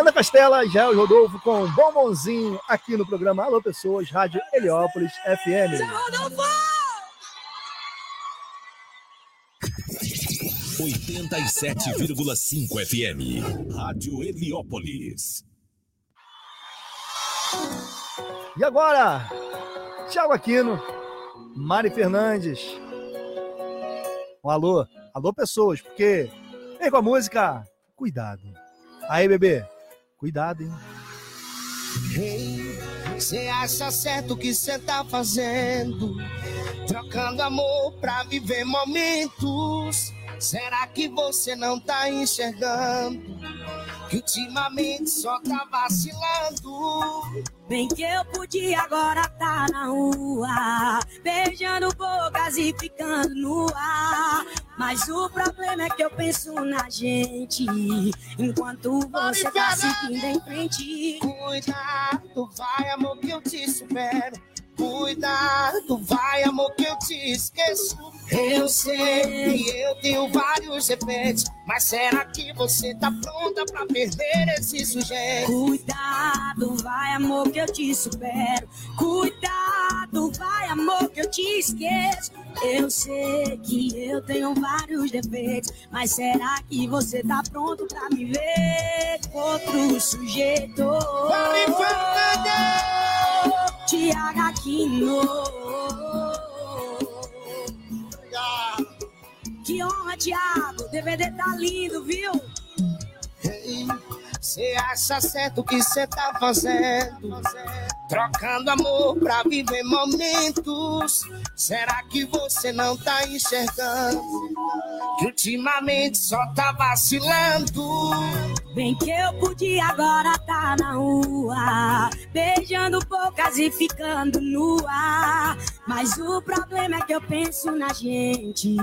Ana Castela, Jael Rodolfo com Bombonzinho aqui no programa Alô Pessoas, Rádio Heliópolis FM. Rodolfo! 87,5 FM. Rádio Heliópolis. E agora, Thiago Aquino, Mari Fernandes. Um alô, alô pessoas, porque vem com a música Cuidado. Aí, bebê, cuidado, hein? Ei, Você acha certo o que você tá fazendo? Trocando amor pra viver momentos. Será que você não tá enxergando? Que ultimamente só tá vacilando. Bem que eu podia agora tá na rua, beijando bocas e ficando no ar. Mas o problema é que eu penso na gente, enquanto você tá seguindo em frente. Cuidado, vai amor que eu te supero. Cuidado, vai amor que eu te esqueço. Eu sei que eu tenho vários defeitos, mas será que você tá pronta pra perder esse sujeito? Cuidado, vai amor que eu te supero. Cuidado, vai amor que eu te esqueço. Eu sei que eu tenho vários defeitos, mas será que você tá pronto pra me ver com outro sujeito? Vai, Fernandes! Tiago Aquino. Que honra, Tiago. DVD tá lindo, viu? Você acha certo o que você tá fazendo? Trocando amor pra viver momentos. Será que você não tá enxergando? Que ultimamente só tá vacilando. Bem que eu podia agora tá na rua, beijando bocas e ficando no ar. Mas o problema é que eu penso na gente,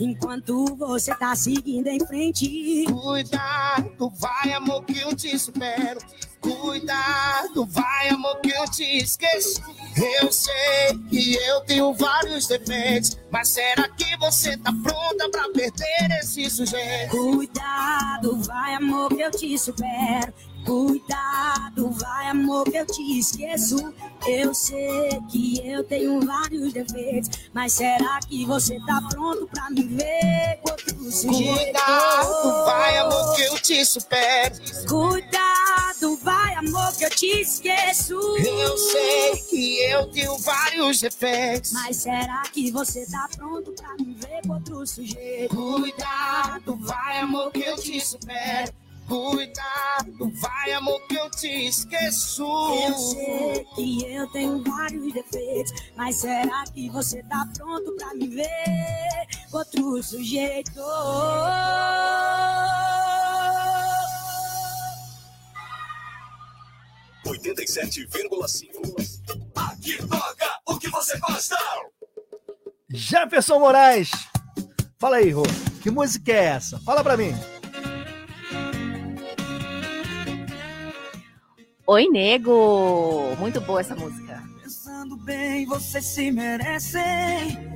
enquanto você tá seguindo em frente. Cuidado, vai amor que eu te supero. Cuidado, vai amor que eu te esqueço. Eu sei que eu tenho vários defeitos, mas será que você tá pronta pra perder esse sujeito? Cuidado, vai amor que eu te supero. Cuidado, vai amor que eu te esqueço. Eu sei que eu tenho vários defeitos, mas será que você tá pronto pra me ver com outro sujeito? Cuidado, vai, amor, que eu te supero. Cuidado, vai, amor, que eu te esqueço. Eu sei que eu tenho vários defeitos. Mas será que você tá pronto pra me ver com outro sujeito? Cuidado, vai, amor, que eu te supero. Cuidado, vai, amor, que eu te esqueço. Eu sei que eu tenho vários defeitos, mas será que você tá pronto pra me ver com outro sujeito? 87,5. Aqui toca o que você gosta. Jefferson Moraes. Fala aí, Rô. Que música é essa? Fala pra mim. Oi, nego! Muito boa essa música. Pensando bem, vocês se merecem.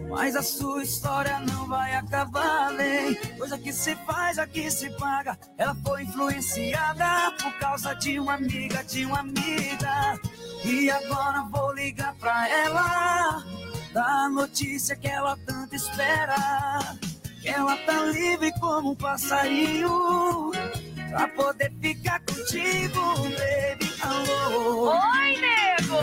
Mas a sua história não vai acabar bem. Coisa que se faz, aqui se paga. Ela foi influenciada por causa de uma amiga, de uma amiga. E agora vou ligar pra ela. Da notícia que ela tanto espera. Que ela tá livre como um passarinho. Pra poder ficar contigo, baby. Alô. Oi, nego!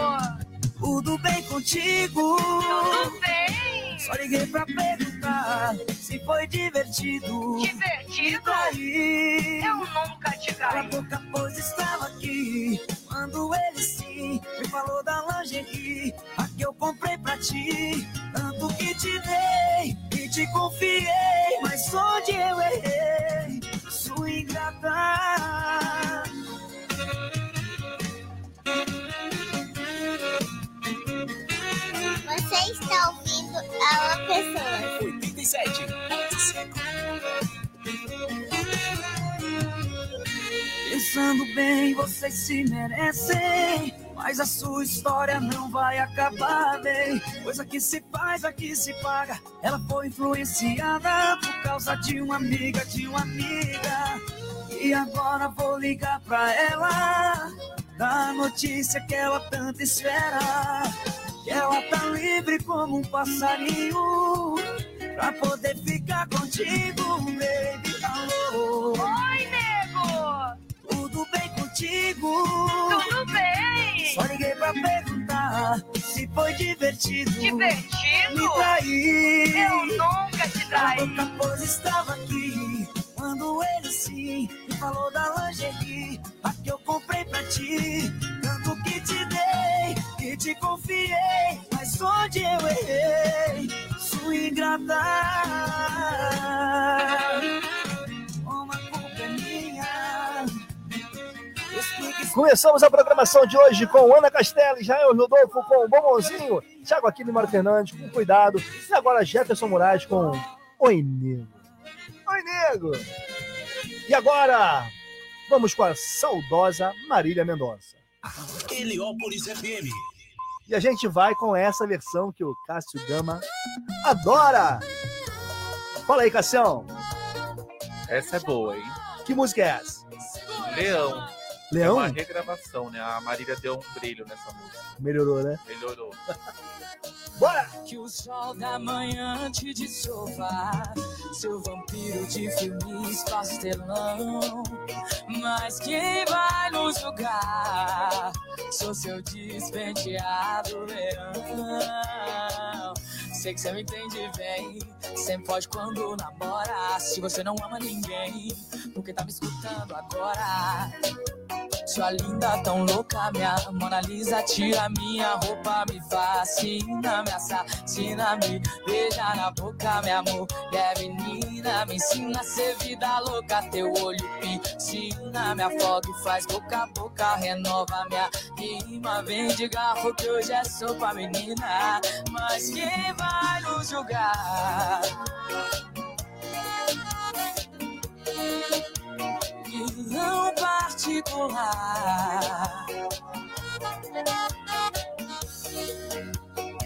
Tudo bem contigo? Tudo bem? Só liguei pra perguntar se foi divertido. Divertido? Trair. Eu nunca te Cala a traí. boca, pois estava aqui. Quando ele sim me falou da lingerie, a que eu comprei pra ti. Tanto que te dei e te confiei, mas onde eu errei? Sua ingrata. Alô Pessoas. 87. Pensando bem, vocês se merecem. Mas a sua história não vai acabar bem. Coisa que se faz, aqui se paga. Ela foi influenciada por causa de uma amiga, de uma amiga. E agora vou ligar pra ela. Da notícia que ela tanto espera. Que ela tá livre como um passarinho. Pra poder ficar contigo, baby. Alô. Oi, nego! Tudo bem contigo? Tudo bem? Só liguei pra perguntar se foi divertido. Divertido? Me trair. Eu nunca te traí. A boca, pois estava aqui. Quando ele sim me falou da lingerie, a que eu comprei pra ti. Tanto que te dei e te confiei, mas onde eu errei? Sua ingrata. Uma culpa é minha. Começamos a programação de hoje com Ana Castela, Israel Rodolfo com o Bombonzinho, Thiago Aquino e Mário Fernandes com Cuidado, e agora Jefferson Moraes com Oi Nego. Oi Nego! E agora, vamos com a saudosa Marília Mendonça. Heliópolis FM. E a gente vai com essa versão que o Cássio Gama adora! Fala aí, Cassião, Essa é boa, hein? que música é essa? Leão. Leão? É uma regravação, né? A Marília deu um brilho nessa música. Melhorou, né? Melhorou. Bora! Que o sol da manhã te desovar Seu vampiro de filmes pastelão Mas quem vai nos julgar? Sou seu despenteado leão Sei que você me entende bem Sempre pode quando namora Se você não ama ninguém Porque tá me escutando agora sua linda, tão louca, minha Mona Lisa Tira minha roupa, me fascina Me assassina, me beija na boca, amor É menina, me ensina a ser vida louca Teu olho piscina, me afoga e faz boca a boca Renova minha rima, vem de garfo Que hoje é sopa, menina Mas quem vai nos julgar? Vilão particular.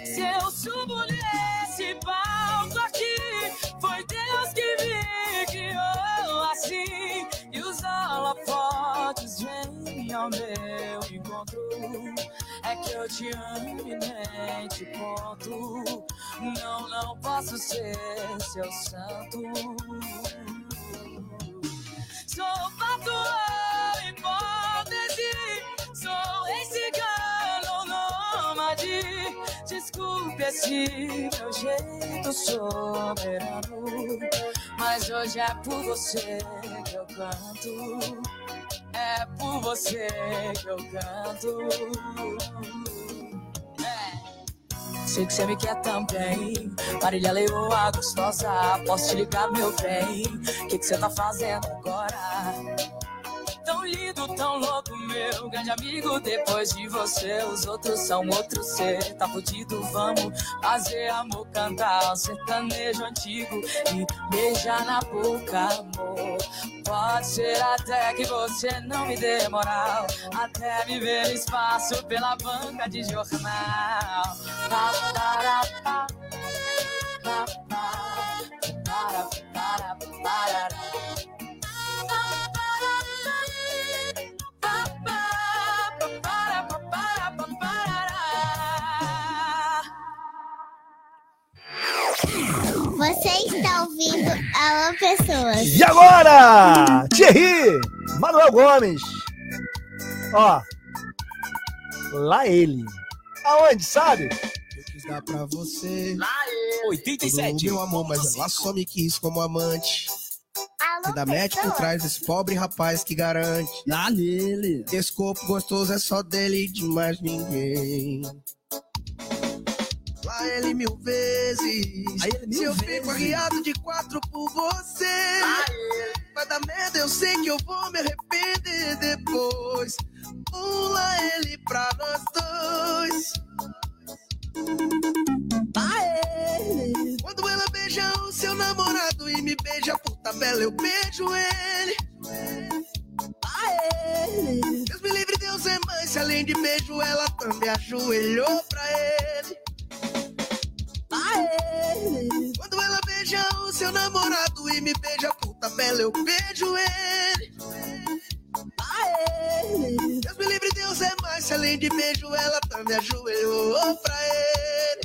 Se eu subo nesse palco aqui, foi Deus que me criou assim. E os holofotes vêm ao meu encontro. te amo e nem te conto. Não, não posso ser seu santo. Sou fato ou hipótese, sou ex-cigano nômade. Desculpe esse meu jeito soberano, mas hoje é por você que eu canto. É por você que eu canto. É. Sei que você me quer também. Marília Leoa gostosa, posso te ligar, meu bem? O que, que você tá fazendo agora? Tão lindo, tão louco, meu grande amigo. Depois de você, os outros são outro ser. Tá fudido, vamos fazer amor, cantar um sertanejo antigo e beijar na boca, amor. Pode ser até que você não me dê moral, até me ver espaço pela banca de jornal. Tá, para, para, para. Você está ouvindo Alô Pessoas. E agora, Thierry, Manuel Gomes. Ó, lá ele. Aonde, sabe? Eu quis dar pra você. 87. Meu amor, mas ela só me quis como amante. Ainda mete por trás desse pobre rapaz que garante. Lá nele. Esse corpo gostoso é só dele e de mais ninguém. Lá ele mil vezes. Se eu fico arriado de quatro por você. Vai dar merda, eu sei que eu vou me arrepender depois. Pula ele pra nós dois. Aê. Quando ela beija o seu namorado e me beija por tabela, eu beijo ele. Aê. Deus me livre, Deus é mãe. Se além de beijo, ela também ajoelhou pra ele. Aê. Quando ela beija o seu namorado e me beija por tabela, eu beijo ele. Aê. Deus me livre, Deus é mais. Se além de beijo, ela também ajoelhou pra ele.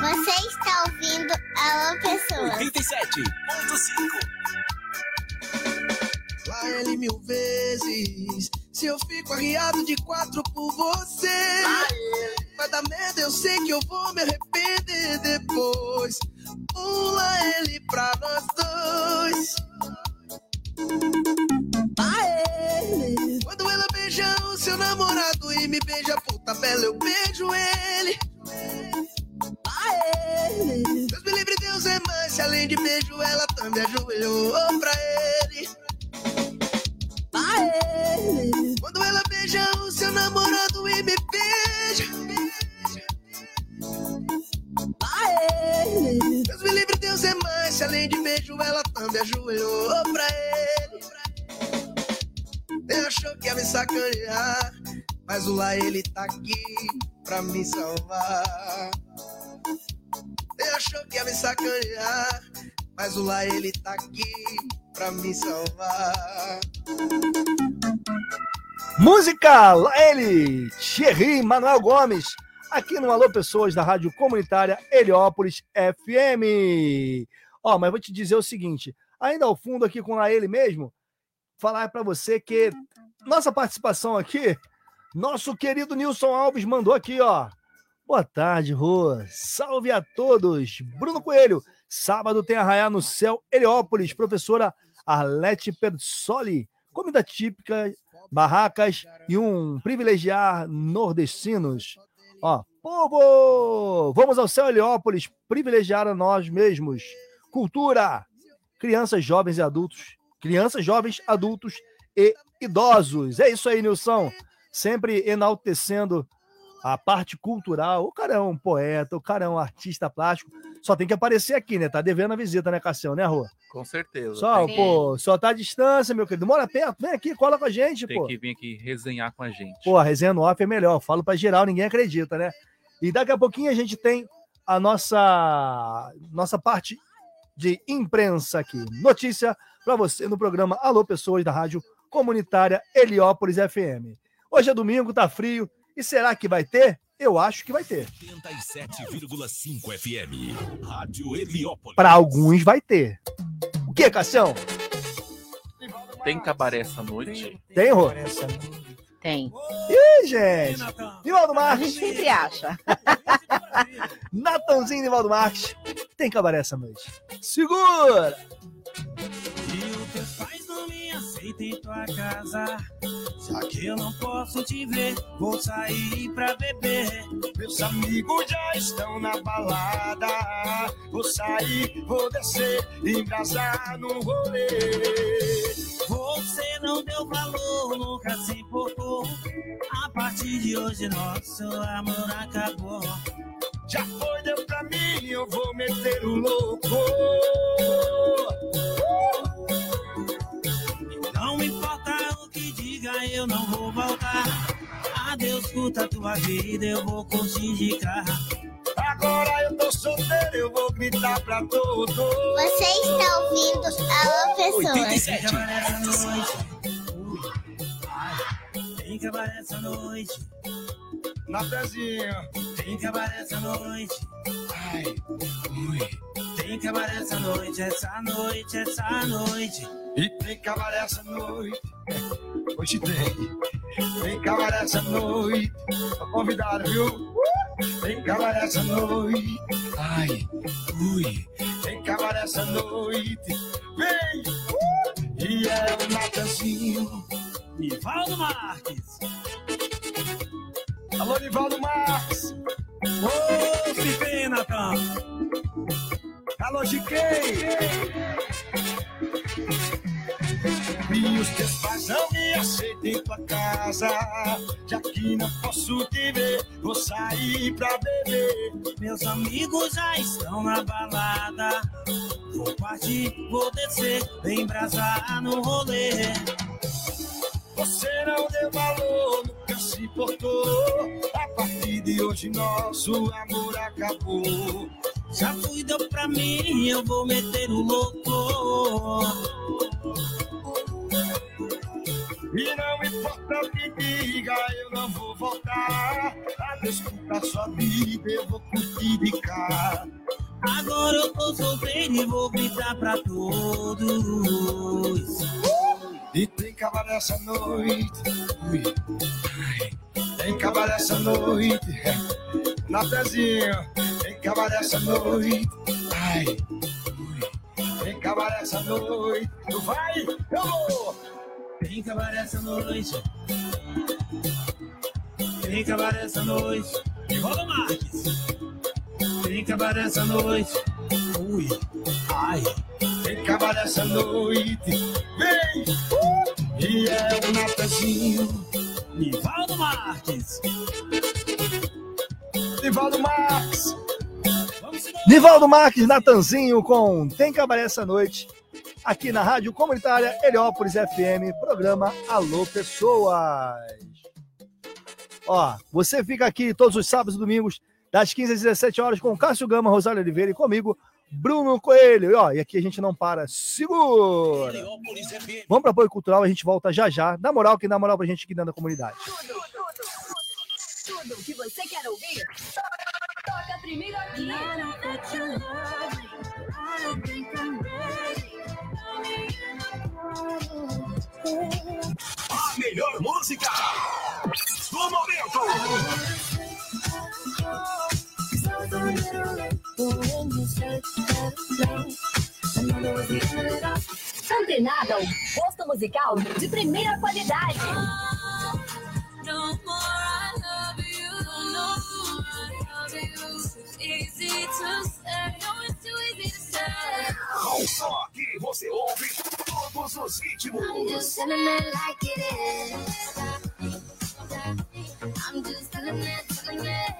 Você está ouvindo Alô Pessoas. 87.5. Lá ele mil vezes. Se eu fico arriado de quatro por você, vai dar merda, eu sei que eu vou me arrepender depois. Pula ele pra nós dois. Aê. Quando ela beija o seu namorado e me beija por tabela, eu beijo ele. Aê. Deus me livre, Deus é mais. Se além de beijo, ela também ajoelhou pra ele. Quando ela beija o seu namorado e me beija. Aê. Deus me livre, Deus é mais. Se além de beijo, ela também ajoelhou pra ele. Ele achou que ia me sacanear, mas o lá ele tá aqui pra me salvar. Ele achou que ia me sacanear, mas o lá ele tá aqui pra me salvar. Música, lá ele, Thierry Manuel Gomes, aqui no Alô Pessoas da Rádio Comunitária Heliópolis FM. Ó, mas vou te dizer o seguinte, ainda ao fundo aqui com lá ele mesmo, falar para você que nossa participação aqui, nosso querido Nilson Alves mandou aqui, ó. Boa tarde, Rô. Salve a todos. Bruno Coelho, sábado tem arraiar no céu Heliópolis, professora Arlete Persoli, comida típica, barracas e um privilegiar nordestinos. Ó, povo, vamos ao céu Heliópolis privilegiar a nós mesmos. Cultura, crianças, jovens e adultos, crianças, jovens, adultos e idosos. É isso aí, Nilson. Sempre enaltecendo a parte cultural. O cara é um poeta, o cara é um artista plástico. Só tem que aparecer aqui, né? Tá devendo a visita, né, Cassião, né, Rô? Com certeza. Só, tem, pô, só tá à distância, meu querido. Mora perto, vem aqui, cola com a gente, tem pô. que vir aqui resenhar com a gente. Pô, a resenha no off é melhor. Eu falo pra geral, ninguém acredita, né? E daqui a pouquinho a gente tem a nossa, nossa parte de imprensa aqui. Notícia para você no programa Alô Pessoas da Rádio Comunitária Heliópolis FM. Hoje é domingo, tá frio. E será que vai ter? Eu acho que vai ter. 87,5 FM. Rádio Heliópolis. Para alguns vai ter. O que, Cassião? Tem cabaré essa noite? Tem, Rô? Tem. Ih, gente! Nivaldo A Marques. gente sempre acha. <laughs> Natanzinho e Nivaldo Marques. Tem cabaré essa noite. Segura! Aceitam em tua casa. Já que eu não posso te ver, vou sair pra beber. Meus amigos já estão na balada. Vou sair, vou descer, embrasar no rolê. Você não deu valor, nunca se importou. A partir de hoje, nosso amor acabou. Já foi, deu pra mim, eu vou meter o louco. Importa o que diga, eu não vou voltar. Adeus, curta a tua vida, eu vou curtir de carro. Agora eu tô solteiro, eu vou gritar pra todos. Você está ouvindo Alô Pessoas. Tem cabaré essa noite. Tem cabaré essa noite. Na pezinha. Tem cabaré essa noite. Ai, ui. Tem cabaré essa noite, essa noite, essa noite. E tem cabaré essa noite. Hoje tem. Tem cabaré essa noite. Tô convidado, viu? Tem cabaré essa noite. Ai, ui. Tem cabaré essa noite. Vem! E é o Natanzinho. Nivaldo Marques. Alô, Nivaldo Marques. Ô, se vem, Natan. Alô, Chiquei. Os teus pais não me aceitam em tua casa. Já que não posso te ver, vou sair pra beber. Meus amigos já estão na balada. Vou partir, vou descer, vem embrasar no rolê. Você não deu valor, nunca se importou. A partir de hoje, nosso amor acabou. Já fui, deu pra mim, eu vou meter o louco. E não importa o que diga, eu não vou voltar. A desculpa sua vida, eu vou curtir de cá. Agora eu tô solteiro e vou gritar pra todos. E tem cabaré essa noite. Tem cabaré essa noite. <laughs> Na pezinha. Tem cabaré essa noite. Ai. Ui. Tem cabaré essa noite. Tu vai? Eu vou. Tem cabaré essa noite. Tem cabaré essa noite. Nivaldo Marques. Tem cabaré essa noite. Ui, ai. Tem cabaré essa noite. Vem! E é o Natanzinho. Nivaldo Marques. Nivaldo Marques. Nivaldo Marques, Natanzinho com Tem Cabaré essa noite. Aqui na Rádio Comunitária Heliópolis FM, programa Alô Pessoas. Ó, você fica aqui todos os sábados e domingos, das 15 às 17 horas, com Cássio Gama, Rosário Oliveira e comigo, Bruno Coelho. E, ó, e aqui a gente não para. Segura! Vamos para apoio cultural, a gente volta já já. Dá moral, que dá moral pra gente aqui dentro da comunidade. Tudo o que você quer ouvir, toca primeiro aqui. A melhor música do momento. Antenada, um posto musical de primeira qualidade. Só aqui você ouve todos os ritmos. I'm just telling it like it is. I'm just telling it, telling it.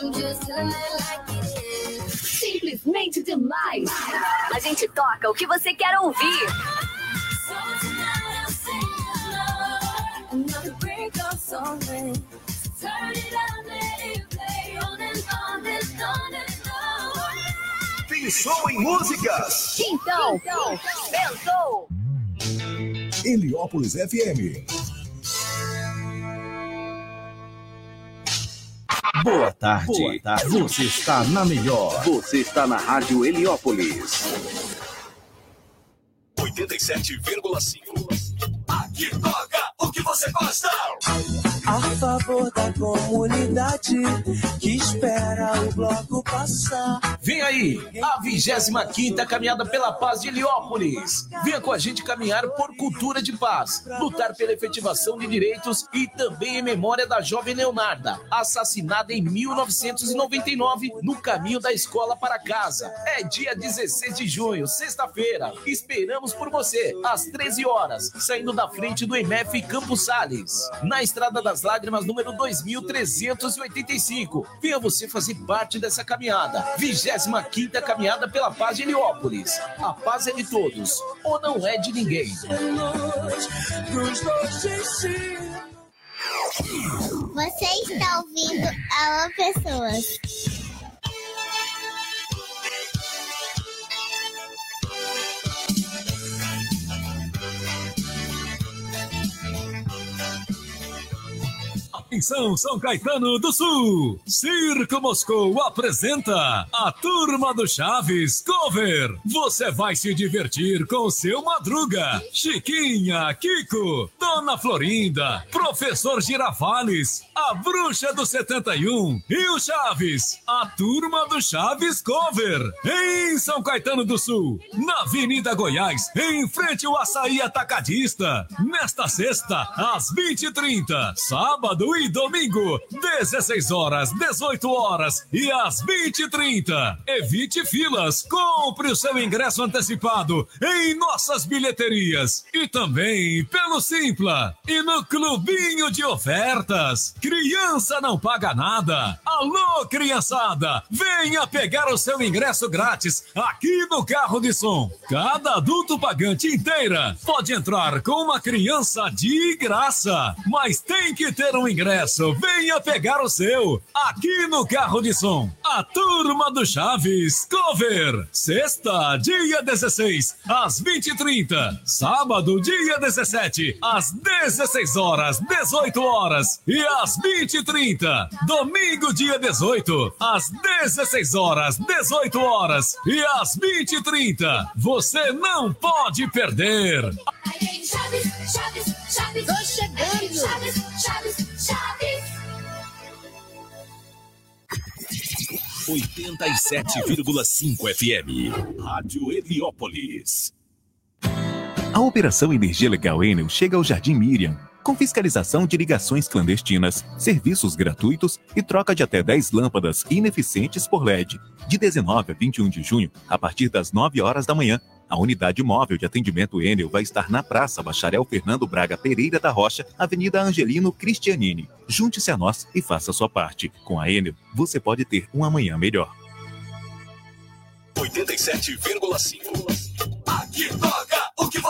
I'm just telling it like it is. Simplesmente demais. A gente toca o que você quer ouvir. Another break of something. Turn it Pensou em músicas? Então, pensou. Heliópolis FM. Boa tarde. Boa tarde. Você está na melhor. Você está na Rádio Heliópolis. 87,5. Aqui toca o que você gosta. A favor da comunidade que espera o bloco passar. Vem aí, a 25 Caminhada pela Paz de Heliópolis. Venha com a gente caminhar por cultura de paz, lutar pela efetivação de direitos e também em memória da jovem Leonarda, assassinada em 1999 no caminho da escola para casa. É dia 16 de junho, sexta-feira. Esperamos por você, às 13 horas, saindo da frente do MF Campos Sales, na Estrada das Lágrimas, número 2385. Venha você fazer parte dessa caminhada. 25 Caminhada pela Paz de Heliópolis. A paz é de todos, ou não é de ninguém. Você está ouvindo Alô Pessoas. Atenção, São Caetano do Sul! Circo Moscou apresenta a Turma do Chaves Cover. Você vai se divertir com seu Madruga, Chiquinha, Kiko, Dona Florinda, Professor Girafales, a Bruxa do 71 e o Chaves. A Turma do Chaves Cover. Em São Caetano do Sul, na Avenida Goiás, em frente ao Açaí Atacadista. Nesta sexta, às 20h30, sábado e domingo, 16 horas, 18 horas e às 20h30. Evite filas, compre o seu ingresso antecipado em nossas bilheterias e também pelo Simpla e no Clubinho de Ofertas. Criança não paga nada. Alô, criançada, venha pegar o seu ingresso grátis aqui no carro de som. Cada adulto pagante inteira pode entrar com uma criança de graça, mas tem que ter um ingresso. Venha pegar o seu aqui no carro de som. A turma do Chaves Cover. Sexta, dia 16, às 20h30. Sábado, dia 17, às 16 horas, 18 horas e às 20h30. Domingo, dia 18, às 16 horas, 18 horas e às 20h30. Você não pode perder. Chaves, Chaves, Chaves. Tô chegando. Chaves, Chaves, Chaves. 87,5 FM. Rádio Heliópolis. A Operação Energia Legal Enel chega ao Jardim Miriam, com fiscalização de ligações clandestinas, serviços gratuitos e troca de até 10 lâmpadas ineficientes por LED. De 19 a 21 de junho, a partir das 9 horas da manhã, a unidade móvel de atendimento Enel vai estar na Praça Bacharel Fernando Braga Pereira da Rocha, Avenida Angelino Cristianini. Junte-se a nós e faça sua parte. Com a Enel, você pode ter um amanhã melhor. 87,5. Aqui toca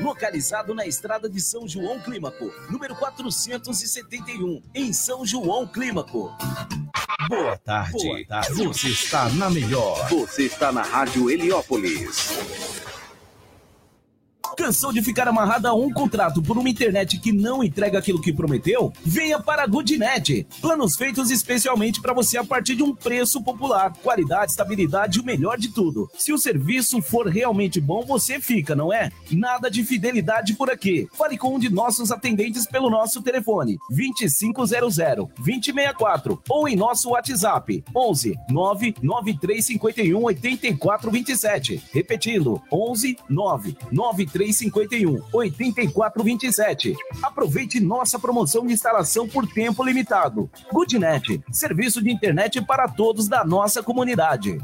Localizado na estrada de São João Clímaco, número 471, em São João Clímaco. Boa tarde. Boa tarde. Você está na melhor. Você está na Rádio Heliópolis. Cansou de ficar amarrado a um contrato por uma internet que não entrega aquilo que prometeu? Venha para a Goodnet. Planos feitos especialmente para você a partir de um preço popular. Qualidade, estabilidade e o melhor de tudo. Se o serviço for realmente bom, você fica, não é? Nada de fidelidade por aqui. Fale com um de nossos atendentes pelo nosso telefone 2500 2064 ou em nosso WhatsApp 11 99351 8427. Repetindo 11 99351 8427. Aproveite nossa promoção de instalação por tempo limitado. Goodnet, serviço de internet para todos da nossa comunidade.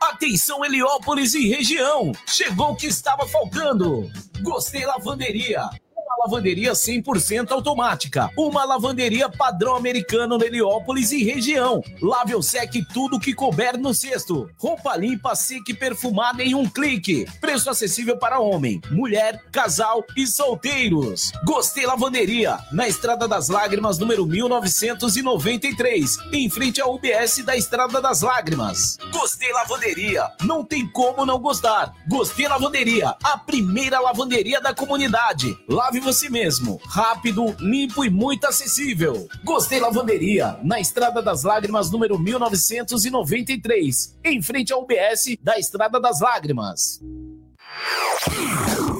Atenção Heliópolis e região, chegou o que estava faltando. Gostei Lavanderia. Uma lavanderia 100% automática. Uma lavanderia padrão americano no Heliópolis e região. Lave ou seque tudo que couber no cesto. Roupa limpa, seca e perfumada em um clique. Preço acessível para homem, mulher, casal e solteiros. Gostei Lavanderia, na Estrada das Lágrimas, número 1993, em frente ao UBS da Estrada das Lágrimas. Gostei Lavanderia, não tem como não gostar. Gostei Lavanderia, a primeira lavanderia da comunidade. Lave você mesmo, rápido, limpo e muito acessível. Gostei Lavanderia, na Estrada das Lágrimas, número 1993, em frente ao UBS da Estrada das Lágrimas.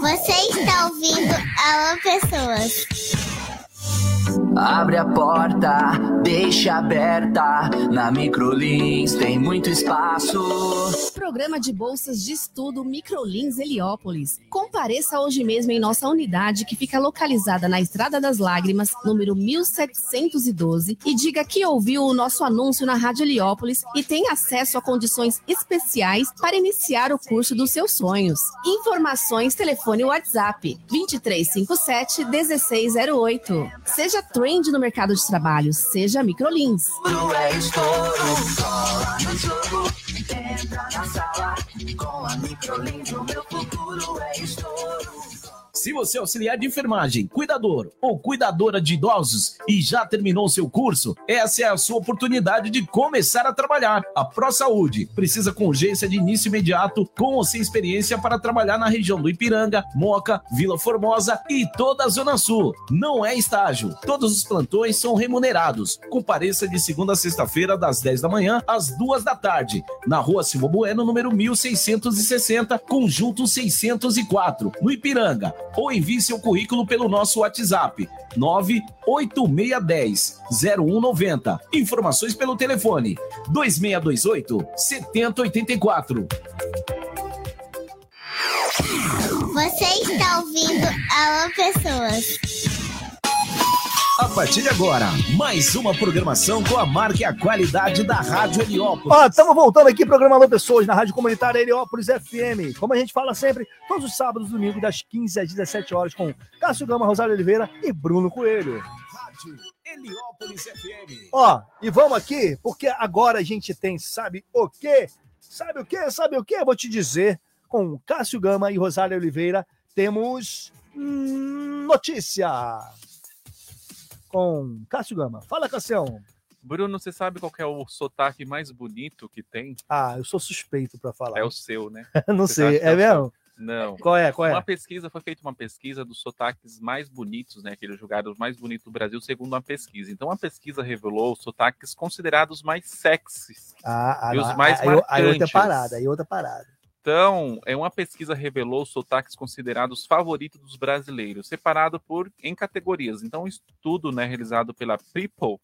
Você está ouvindo Alô Pessoas. Abre a porta, deixa aberta. Na Microlins tem muito espaço. Programa de bolsas de estudo Microlins Heliópolis. Compareça hoje mesmo em nossa unidade que fica localizada na Estrada das Lágrimas, número 1712, e diga que ouviu o nosso anúncio na Rádio Heliópolis e tem acesso a condições especiais para iniciar o curso dos seus sonhos. Informações, telefone WhatsApp 2357 1608. Seja trend no mercado de trabalho, seja Microlins. Entra na sala. Com a Microlins, o meu futuro é estouro. Se você é auxiliar de enfermagem, cuidador ou cuidadora de idosos e já terminou seu curso, essa é a sua oportunidade de começar a trabalhar. A Pro Saúde precisa com urgência de início imediato, com ou sem experiência para trabalhar na região do Ipiranga, Moca, Vila Formosa e toda a Zona Sul. Não é estágio. Todos os plantões são remunerados. Compareça de segunda a sexta-feira, das 10 da manhã às 2 da tarde, na rua Silva Bueno, número 1660, conjunto 604, no Ipiranga ou envie seu currículo pelo nosso WhatsApp 98610 0190. Informações pelo telefone 2628 7084. Você está ouvindo Alô Pessoas. A partir de agora, mais uma programação com a marca e a qualidade da Rádio Heliópolis. Ó, estamos voltando aqui, programa Alô Pessoas, na Rádio Comunitária Heliópolis FM. Como a gente fala sempre, todos os sábados e domingos, das 15 às 17 horas, com Cássio Gama, Rosário Oliveira e Bruno Coelho. Rádio Heliópolis FM. Ó, e vamos aqui, porque agora a gente tem, sabe o quê? Sabe o quê? Sabe o quê? Eu vou te dizer, com Cássio Gama e Rosário Oliveira, temos hum, notícia. Com Cássio Gama. Fala, Cassião. Bruno, você sabe qual é o sotaque mais bonito que tem? Ah, eu sou suspeito para falar. É o seu, né? <laughs> Não Você sei, é seu? mesmo? Não. Qual é? Qual é? Uma pesquisa, foi feita uma pesquisa dos sotaques mais bonitos, né? Aqueles julgados mais bonitos do Brasil, segundo uma pesquisa. Então, a pesquisa revelou os sotaques considerados mais sexys. Ah, ah, e os não, mais aí, aí outra marcantes. parada, aí outra parada. Então, é uma pesquisa revelou os sotaques considerados favoritos dos brasileiros, separado por em categorias. Então, um estudo, né, realizado pela People,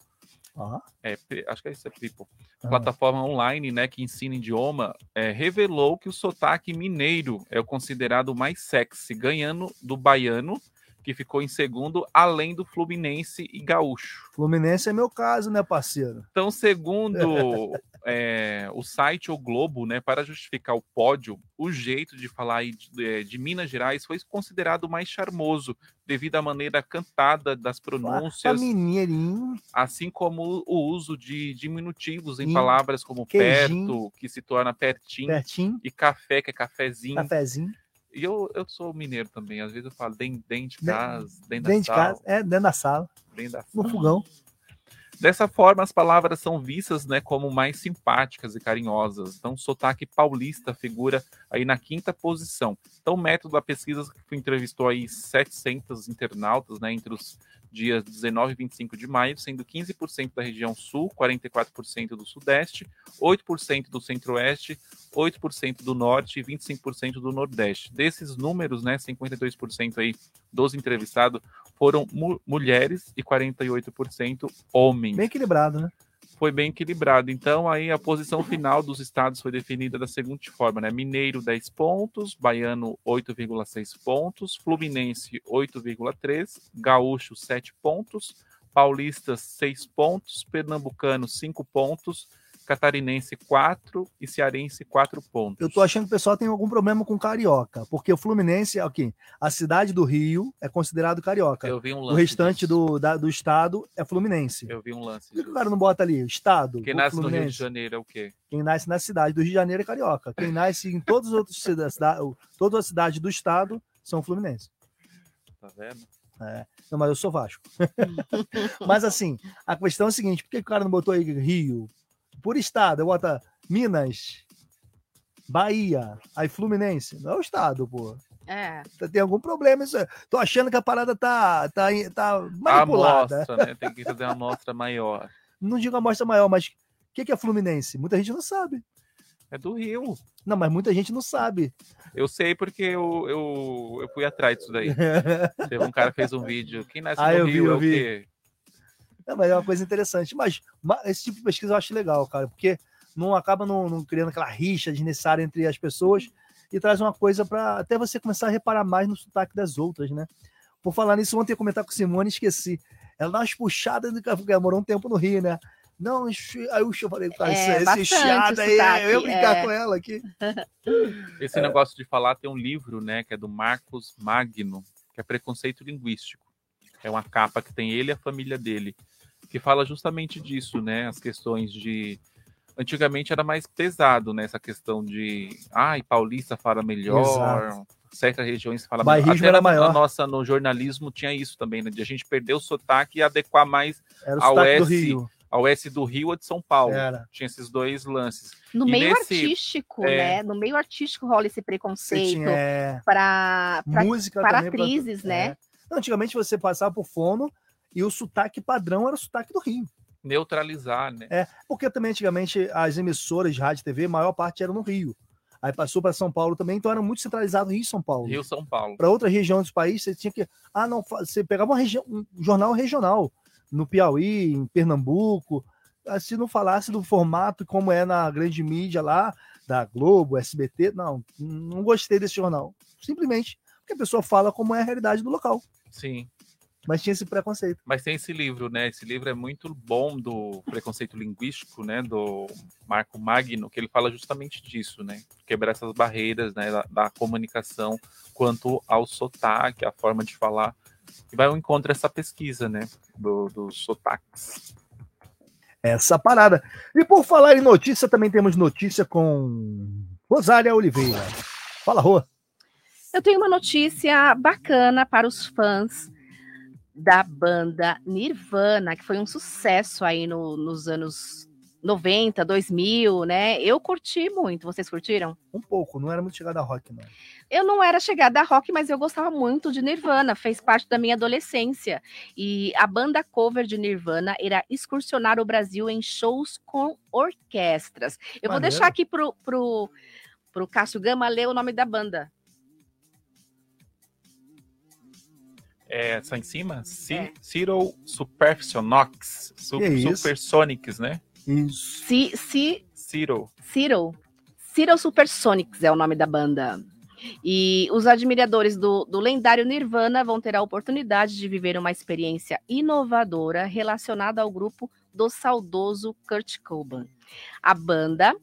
Ó. é, acho que é isso é People, Ah. plataforma online, né, que ensina idioma, é, revelou que o sotaque mineiro é o considerado mais sexy, ganhando do baiano, que ficou em segundo, além do fluminense e gaúcho. Fluminense é meu caso, né, parceiro? Então, segundo <laughs> é, o site O Globo, né, para justificar o pódio, o jeito de falar de, é, de Minas Gerais foi considerado mais charmoso, devido à maneira cantada das pronúncias, mineirinho. assim como o uso de diminutivos em palavras como queijinho. perto, que se torna pertinho, Pertinho. e café, que é cafezinho. Cafezinho. E eu, eu sou mineiro também, às vezes eu falo dentro, dentro de Dentro- casa, dentro, Dentro de da sala, casa, é, dentro da sala, dentro da no fogão. Dessa forma, as palavras são vistas né, como mais simpáticas e carinhosas. Então, o sotaque paulista figura aí na quinta posição. Então, o método da pesquisa entrevistou aí 700 internautas né, entre os dias 19 e 25 de maio, sendo 15% da região sul, 44% do sudeste, 8% do centro-oeste, 8% do norte e 25% do nordeste. Desses números, né, 52% aí dos entrevistados foram mu- mulheres e 48% homens. Bem equilibrado, né? Foi bem equilibrado. Então, aí a posição final dos estados foi definida da seguinte forma, né? Mineiro 10 pontos, Baiano 8,6 pontos, Fluminense 8,3, Gaúcho 7 pontos, Paulista 6 pontos, Pernambucano 5 pontos, Catarinense 4 e Cearense 4 pontos. Eu tô achando que o pessoal tem algum problema com carioca, porque o Fluminense, aqui, a cidade do Rio é considerado carioca. Eu vi um o lance restante do, da- do estado é Fluminense. Eu vi um lance. Por que, que o cara não bota ali? Estado. Quem o nasce no Rio de Fluminense? Janeiro é o quê? Quem nasce na cidade do Rio de Janeiro é carioca. Quem nasce em todas as outras cidades, todas as cidades do estado são fluminenses. Tá vendo? É. Não, mas eu sou Vasco. <laughs> mas assim, a questão é a seguinte: por que o cara não botou aí Rio? Por estado, bota Minas, Bahia, aí Fluminense. Não é o estado, pô. É. Tem algum problema isso? aí. Tô achando que a parada tá, tá, tá A manipulada. amostra, né? Tem que fazer uma amostra maior. <laughs> Não digo amostra maior, mas o que, que é Fluminense? Muita gente não sabe. É do Rio. Não, mas muita gente não sabe. Eu sei porque eu, eu, eu fui atrás disso daí. <laughs> Teve um cara que fez um vídeo. Quem nasce Ah, no eu vi, Rio eu é o vi. quê? Não, mas é uma coisa interessante. Mas, ma- esse tipo de pesquisa eu acho legal, cara, porque não acaba não, não criando aquela rixa desnecessária entre as pessoas e traz uma coisa para até você começar a reparar mais no sotaque das outras, né? Por falar nisso, ontem eu ia comentar com Simone e esqueci. Ela dá umas puxadas do porque ela morou um tempo no Rio, né? Não, aí eu falei, cara, É, esse, esse chiado aí, eu ia brincar é. com ela aqui. <laughs> Esse negócio de falar tem um livro, né, que é do Marcos Magno, que é Preconceito Linguístico. É uma capa que tem ele e a família dele, que fala justamente disso, né, as questões de antigamente era mais pesado, né, essa questão de, ai, paulista fala melhor, Exato. certas regiões fala Bairrismo Até era na, maior. nossa no jornalismo tinha isso também, né, de a gente perder o sotaque e adequar mais Era o ao S, Rio. ao S do Rio ou de São Paulo. Era. Tinha esses dois lances. No E meio nesse- artístico, é, né? No meio artístico rola esse preconceito é, para música para também pra- atrizes, né? é. Antigamente você passava por fono e o sotaque padrão era o sotaque do Rio. Neutralizar, né? É, porque também antigamente as emissoras de rádio e TV, a maior parte era no Rio. Aí passou para São Paulo também, então era muito centralizado Rio e São Paulo. Rio São Paulo. Para outra região do país, você tinha que. Ah, não, você pegava uma região, um jornal regional, no Piauí, em Pernambuco. Ah, Se não falasse do formato como é na grande mídia lá, da Globo, SBT, não, não gostei desse jornal. Simplesmente porque a pessoa fala como é a realidade do local. Sim. Mas tinha esse preconceito. Mas tem esse livro, né? Esse livro é muito bom do preconceito linguístico, né? Do Marco Magno, que ele fala justamente disso, né? Quebrar essas barreiras, né? Da, da comunicação quanto ao sotaque, a forma de falar. E vai ao encontro dessa pesquisa, né? Do, dos sotaques. essa parada. E por falar em notícia, também temos notícia com Rosália Oliveira. Fala, Rô. Eu tenho uma notícia bacana para os fãs da banda Nirvana, que foi um sucesso aí no- nos anos 90, 2000, né? Eu curti muito. Vocês curtiram? Um pouco, não era muito chegada a rock, não. Eu não era chegada a rock, mas eu gostava muito de Nirvana, fez parte da minha adolescência. E a banda cover de Nirvana irá excursionar o Brasil em shows com orquestras. Eu vou Maneiro. deixar aqui pro, pro, pro Cássio Gama ler o nome da banda. É, essa em cima? C Zero Supersonics. Su Que isso? Supersonics, né? Isso. Si, si, Zero. Cyril. Cyril Supersonics é o nome da banda. E os admiradores do, do lendário Nirvana vão ter a oportunidade de viver uma experiência inovadora relacionada ao grupo do saudoso Kurt Cobain. A banda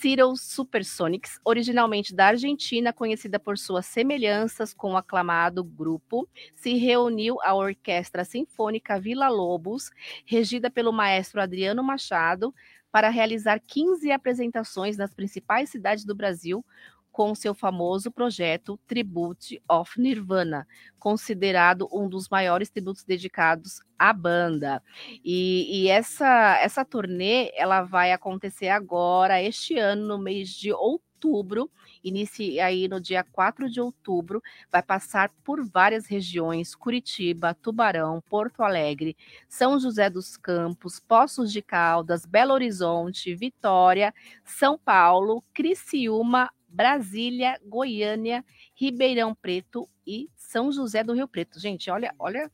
Cyril Supersonics, originalmente da Argentina, conhecida por suas semelhanças com o aclamado grupo, se reuniu à Orquestra Sinfônica Vila Lobos, regida pelo maestro Adriano Machado, para realizar 15 apresentações nas principais cidades do Brasil com seu famoso projeto Tribute of Nirvana, considerado um dos maiores tributos dedicados à banda. E, e essa essa turnê ela vai acontecer agora este ano no mês de outubro, inicia aí no dia 4 de outubro, vai passar por várias regiões: Curitiba, Tubarão, Porto Alegre, São José dos Campos, Poços de Caldas, Belo Horizonte, Vitória, São Paulo, Criciúma, Brasília, Goiânia, Ribeirão Preto e São José do Rio Preto. Gente, olha, olha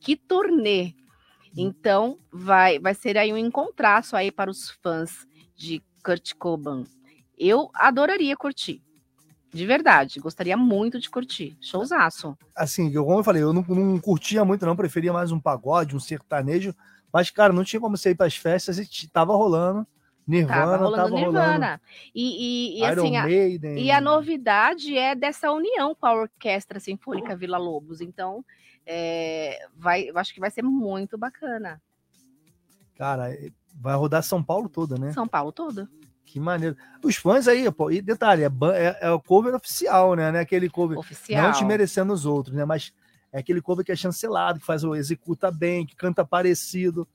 que turnê. Então, vai vai ser aí um encontraço aí para os fãs de Kurt Cobain. Eu adoraria curtir. De verdade, gostaria muito de curtir. Showzaço. Assim, como eu falei, eu não, não curtia muito, não, preferia mais um pagode, um sertanejo. Mas, cara, não tinha como você ir para as festas e tava rolando. Nirvana tava rolando tava Nirvana. E, e, e, Iron assim, a, e a novidade é dessa união com a Orquestra Sinfônica Vila Lobos. Então, é, vai, eu acho que vai ser muito bacana. Cara, vai rodar São Paulo toda, né? São Paulo todo. Que maneiro. Os fãs aí, pô, e detalhe, é, é, é o cover oficial, né? Não é aquele cover. Oficial. Não desmerecendo os outros, né? Mas é aquele cover que é chancelado, que faz o executa bem, que canta parecido.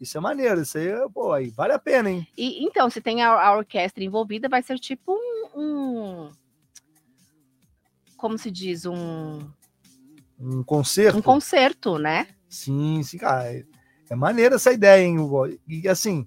Isso é maneiro, isso aí, pô, aí vale a pena, hein? E, então, se tem a, a orquestra envolvida, vai ser tipo um, um- Como se diz? Um, Um concerto. um concerto, né? Sim, sim, cara. É, é maneiro essa ideia, hein? Hugo? E assim,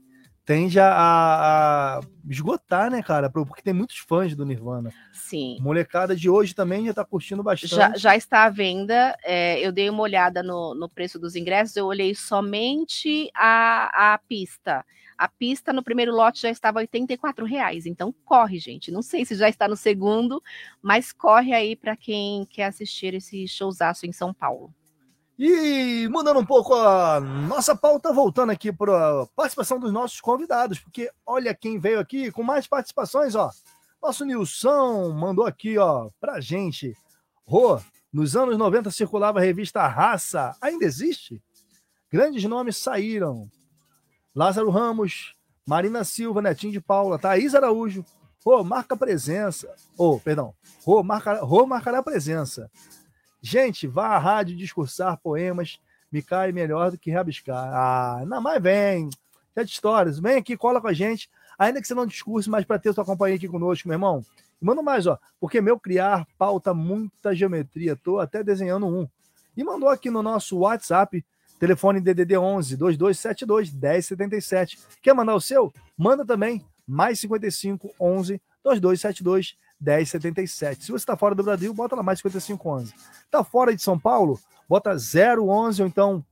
tende a, a esgotar, né, cara? Porque tem muitos fãs do Nirvana. Sim. Molecada de hoje também já tá curtindo bastante. Já, já está à venda. é, eu dei uma olhada no, no preço dos ingressos, eu olhei somente a, a pista. A pista no primeiro lote já estava 84 reais. Então corre, gente. Não sei se já está no segundo, mas corre aí para quem quer assistir esse showzaço em São Paulo. E mudando um pouco a nossa pauta, voltando aqui para a participação dos nossos convidados, porque olha quem veio aqui com mais participações, ó. Nosso Nilson mandou aqui, ó, pra gente. Rô, nos anos 90 circulava a revista Raça, ainda existe? Grandes nomes saíram. Lázaro Ramos, Marina Silva, Netinho de Paula, Thaís Araújo. Rô, marca presença. Ô, perdão. Rô, marca, Rô marcará presença. Gente, vá à rádio discursar poemas, me cai melhor do que rabiscar. Ah, não, mas vem. Já de histórias. Vem aqui, cola com a gente. Ainda que você não discurse, mas para ter sua companhia aqui conosco, meu irmão. Manda mais, ó. Porque meu criar pauta muita geometria. Tô até desenhando um. E mandou aqui no nosso WhatsApp, telefone DDD 11 2272 1077. Quer mandar o seu? Manda também. Mais 55 11 2272 1077. Se você está fora do Brasil, bota lá mais 5511. Está fora de São Paulo? Bota 011 ou então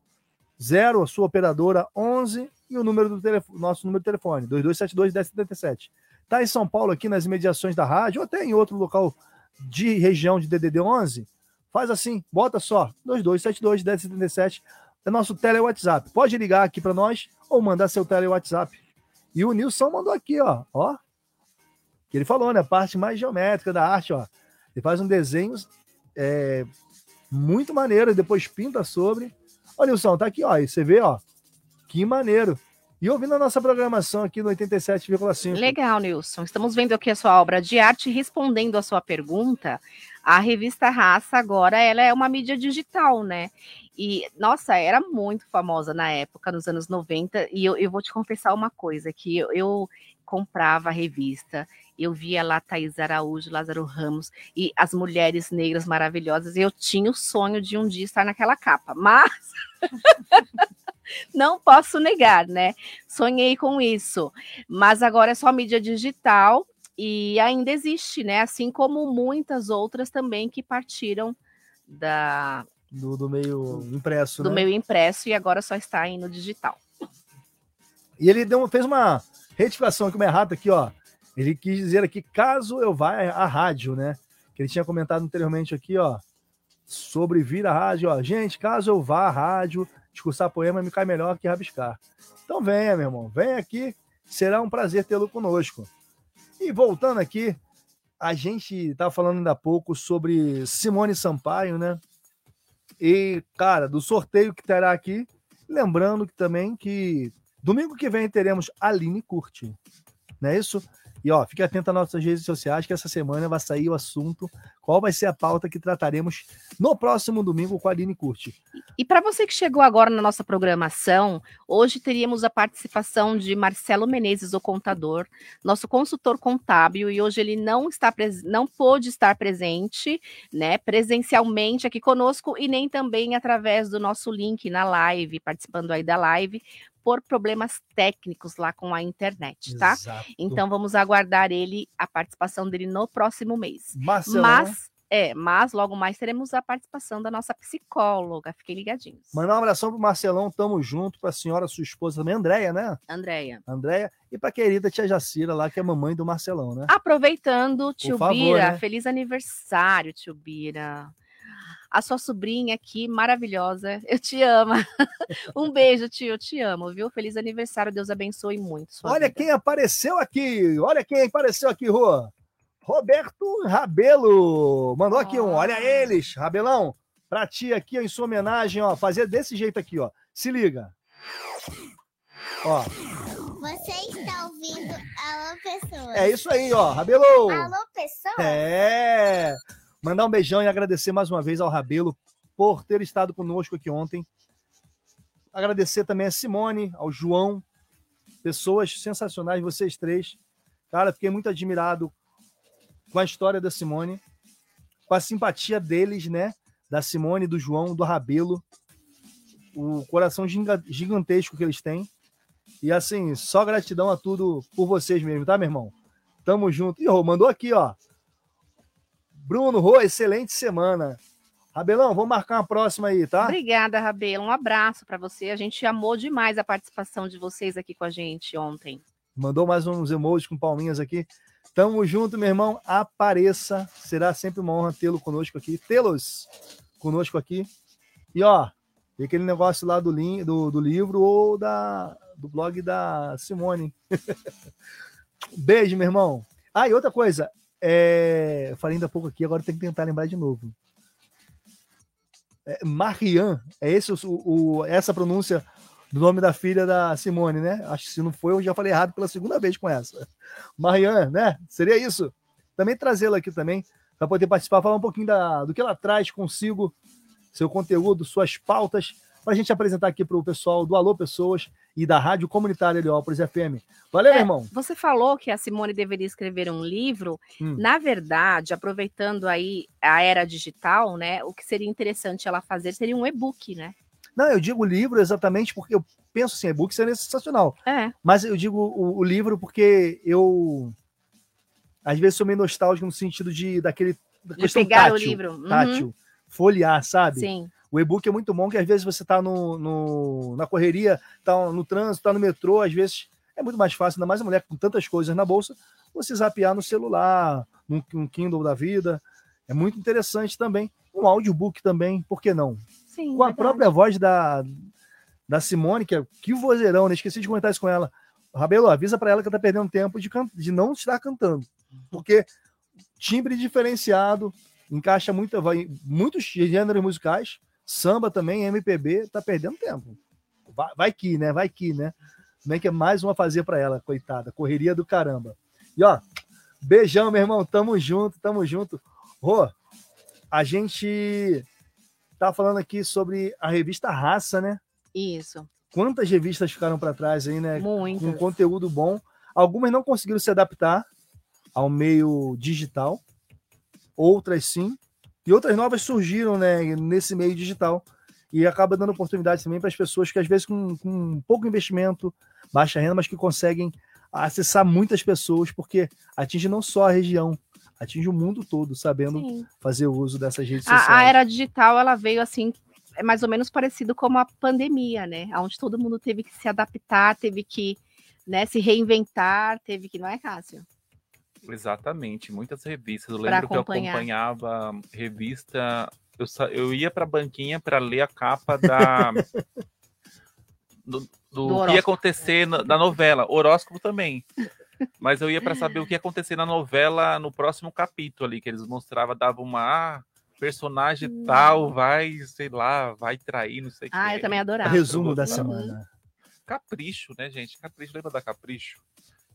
0, a sua operadora 11 e o número do telefone, nosso número de telefone, 2272 1077. Está em São Paulo, aqui nas imediações da rádio, ou até em outro local de região de DDD 11? Faz assim, bota só 2272 1077. É nosso tele WhatsApp. Pode ligar aqui para nós ou mandar seu tele WhatsApp. E o Nilson mandou aqui, ó, ó, que ele falou, né? A parte mais geométrica da arte, ó. Ele faz um desenho é, muito maneiro, depois pinta sobre. Olha, Nilson, tá aqui, ó. E você vê, ó. Que maneiro. E ouvindo a nossa programação aqui no 87,5. Legal, Nilson. Estamos vendo aqui a sua obra de arte. Respondendo a sua pergunta, a revista Raça agora ela é uma mídia digital, né? E, nossa, era muito famosa na época, nos anos 90. E eu, eu vou te confessar uma coisa, que eu comprava a revista, eu via lá Thaís Araújo, Lázaro Ramos e as mulheres negras maravilhosas. E eu tinha o sonho de um dia estar naquela capa, mas <laughs> não posso negar, né? Sonhei com isso, mas agora é só mídia digital e ainda existe, né? Assim como muitas outras também que partiram da Do, do meio impresso, do né? meio impresso e agora só está aí no digital. E ele deu, fez uma retificação aqui, uma errata aqui, ó. Ele quis dizer aqui, caso eu vá à rádio, né? Que ele tinha comentado anteriormente aqui, ó, sobre vir à rádio, ó. Gente, caso eu vá à rádio, discursar poema me cai melhor que rabiscar. Então venha, meu irmão, venha aqui, será um prazer tê-lo conosco. E voltando aqui, a gente estava falando ainda há pouco sobre Simone Sampaio, né? E, cara, do sorteio que terá aqui, lembrando que também que domingo que vem teremos Aline Curti, não é isso? E ó, fique atento às nossas redes sociais que essa semana vai sair o assunto, qual vai ser a pauta que trataremos no próximo domingo com a Aline Curti. E para você que chegou agora na nossa programação, hoje teríamos a participação de Marcelo Menezes, o contador, nosso consultor contábil, e hoje ele não está não pôde estar presente, né, presencialmente aqui conosco e nem também através do nosso link na live, participando aí da live, por problemas técnicos lá com a internet, tá? Exato. Então vamos aguardar ele a participação dele no próximo mês. Marcelão. Mas é, mas logo mais teremos a participação da nossa psicóloga. Fiquem ligadinhos. Mandar um abração pro Marcelão, tamo junto, pra senhora, sua esposa também, Andréia, né? Andréia. Andréia, e pra querida tia Jacira lá, que é mamãe do Marcelão, né? Aproveitando, tio favor, Bira, né? feliz aniversário, tio Bira. A sua sobrinha aqui, maravilhosa. Eu te amo. <laughs> um beijo, tio. Eu te amo, viu? Feliz aniversário. Deus abençoe muito. sua Olha vida. quem apareceu aqui. Olha quem apareceu aqui, Rô. Roberto Rabelo. Mandou aqui um. Olha eles, Rabelão. Pra ti aqui, ó, em sua homenagem, ó. Fazer desse jeito aqui, ó. Se liga. Ó. Você está ouvindo Alô Pessoas. É isso aí, ó. Rabelo. Alô Pessoas? É. Mandar um beijão e agradecer mais uma vez ao Rabelo por ter estado conosco aqui ontem. Agradecer também a Simone, ao João, pessoas sensacionais, vocês três. Cara, fiquei muito admirado com a história da Simone, com a simpatia deles, né? Da Simone, do João, do Rabelo, o coração gigantesco que eles têm. E assim, só gratidão a tudo por vocês mesmo, tá, meu irmão? Tamo junto. E mandou aqui, ó. Bruno, Rô, excelente semana. Rabelão, vamos marcar uma próxima aí, tá? Obrigada, Rabelo. Um abraço para você. A gente amou demais a participação de vocês aqui com a gente ontem. Mandou mais uns emojis com palminhas aqui. Tamo junto, meu irmão. Apareça. Será sempre uma honra tê-lo conosco aqui. Tê-los conosco aqui. E ó, e aquele negócio lá do, do, do livro ou da, do blog da Simone. <laughs> Beijo, meu irmão. Ah, e outra coisa. É... Eu falei ainda há pouco aqui, agora tem que tentar lembrar de novo. É, Marian, é esse o, o- essa pronúncia do nome da filha da Simone, né? Acho que se não foi, eu já falei errado pela segunda vez com essa. Marian, né? Seria isso. Também trazê-la aqui também, para poder participar, falar um pouquinho da, do que ela traz consigo, seu conteúdo, suas pautas, para a gente apresentar aqui para o pessoal do Alô Pessoas e da Rádio Comunitária Heliópolis FM. Valeu, meu É, irmão. Você falou que a Simone deveria escrever um livro. Hum. Na verdade, aproveitando aí a era digital, né? O que seria interessante ela fazer seria um e-book, né? Não, eu digo livro exatamente porque eu penso assim, e-book seria sensacional. É. Mas eu digo o, o livro porque eu às vezes sou meio nostálgico no sentido de daquele da De pegar o tátil, livro. Uhum. tátil, folhear, sabe? Sim. O e-book é muito bom que às vezes você tá no, no- na correria, tá no trânsito, tá no metrô, às vezes é muito mais fácil, ainda mais a mulher com tantas coisas na bolsa, você zapear no celular, num, num Kindle da vida. É muito interessante também. Um audiobook também, por que não? Sim, com a verdade. própria voz da, da Simone, que é que vozeirão, né? Esqueci de comentar isso com ela. Rabelo, avisa pra ela que tá perdendo tempo de, de não estar cantando. Porque timbre diferenciado, encaixa muito, vai, muitos gêneros musicais, samba também, MPB, tá perdendo tempo. Vai, vai que, né? Vai que, né? Como é que é mais uma fazer pra ela, coitada? Correria do caramba. E ó, beijão, meu irmão. Tamo junto, tamo junto. Rô, a gente tá falando aqui sobre a revista Raça, né? Isso. Quantas revistas ficaram para trás aí, né? Muitas. Com conteúdo bom. Algumas não conseguiram se adaptar ao meio digital, outras sim, e outras novas surgiram, né, nesse meio digital. E acaba dando oportunidade também para as pessoas que, às vezes, com, com pouco investimento, baixa renda, mas que conseguem acessar muitas pessoas, porque atinge não só a região, atinge o mundo todo, sabendo Sim. fazer uso dessas redes sociais. A, a era digital, ela veio assim, é mais ou menos parecido como a pandemia, né? Onde todo mundo teve que se adaptar, teve que né, se reinventar, teve que, não é, Cássio? Exatamente, muitas revistas. Eu lembro que eu acompanhava revista. Eu, eu ia para a banquinha para ler a capa da <laughs> do, do Do que ia acontecer na, na novela. Horóscopo também. Mas eu ia para saber o que ia acontecer na novela no próximo capítulo ali, que eles mostravam, davam uma ah, personagem tal, vai, sei lá, vai trair, não sei o Hum. Ah, eu também adorava. Resumo da Uhum. semana. Capricho, né, gente? Capricho, lembra da Capricho?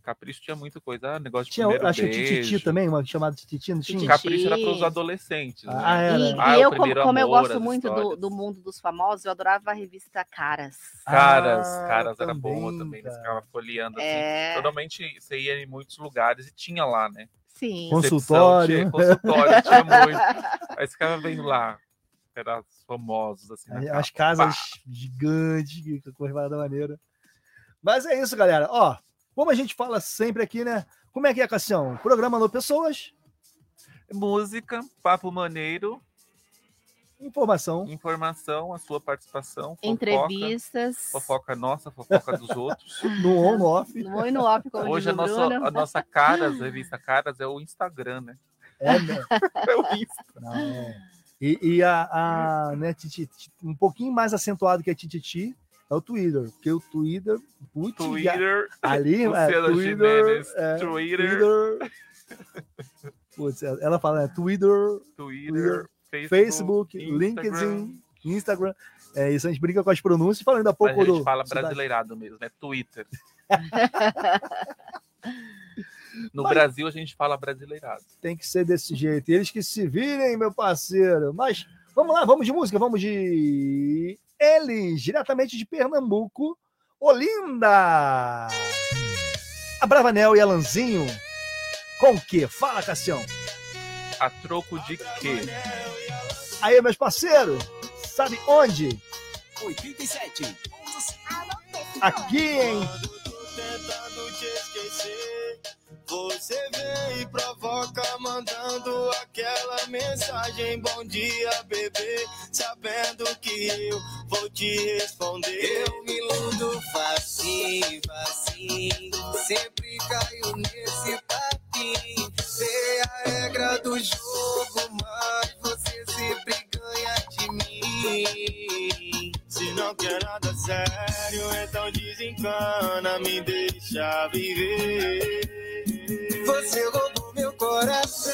Capricho tinha muita coisa, ah, negócio de Tinha, primeiro acho que beijo. Tititi também, uma chamada de Titi, não tinha? Capricho era para os adolescentes. né? Ah, era. E, Ah, e eu, como, como eu amor, gosto muito do, do mundo dos famosos, eu adorava a revista Caras. Caras, Ah, caras era também, boa também, eles ficavam folheando assim. É. Normalmente você ia em muitos lugares e tinha lá, né? Sim. Consultório. Tinha, consultório, tinha <laughs> muito. Aí você ficava vendo lá, era os famosos, assim. As- casas gigantes, que coisa maneira. Mas é isso, galera. Ó, como a gente fala sempre aqui, né? Como é que é, Cassião? Programa no Pessoas, Música, papo maneiro, informação. informação, a sua participação, fofoca, Entrevistas. fofoca nossa, fofoca dos outros. <laughs> No on, no off. No on no off, como Hoje a nossa, Bruno. a nossa Caras, a revista Caras, é o Instagram, né? É, né? <laughs> É o Insta. Não, é. E, e a, a né, titi- ti- um pouquinho mais acentuado que a Tititi é o Twitter. Porque o Twitter. putz, Twitter, Ali, é, Twitter. Gimenez, é, Twitter. Twitter. Putz, ela fala, é Twitter, Twitter, Facebook, Facebook, LinkedIn, Instagram. É isso, a gente brinca com as pronúncias, falando Mas pouco a gente do. fala brasileirado mesmo, é Twitter. <laughs> No Mas- Brasil a gente fala brasileirado. Tem que ser desse jeito. Eles que se virem, meu parceiro. Mas vamos lá, vamos de música, vamos de. Eles, diretamente de Pernambuco, Olinda. A Bravanel e Alanzinho. Com o quê? Fala, Cassião. A troco de quê? Aí, meus parceiros, sabe onde? 87. Aqui, hein? Você vem e provoca, mandando aquela mensagem: Bom dia, bebê. Sabendo que eu vou te responder. Eu me iludo facinho, facinho. Sempre caio nesse papinho. Sei a regra do jogo, mas você sempre ganha de mim. Se não quer nada sério, então desencana, me deixa viver. Você roubou meu coração,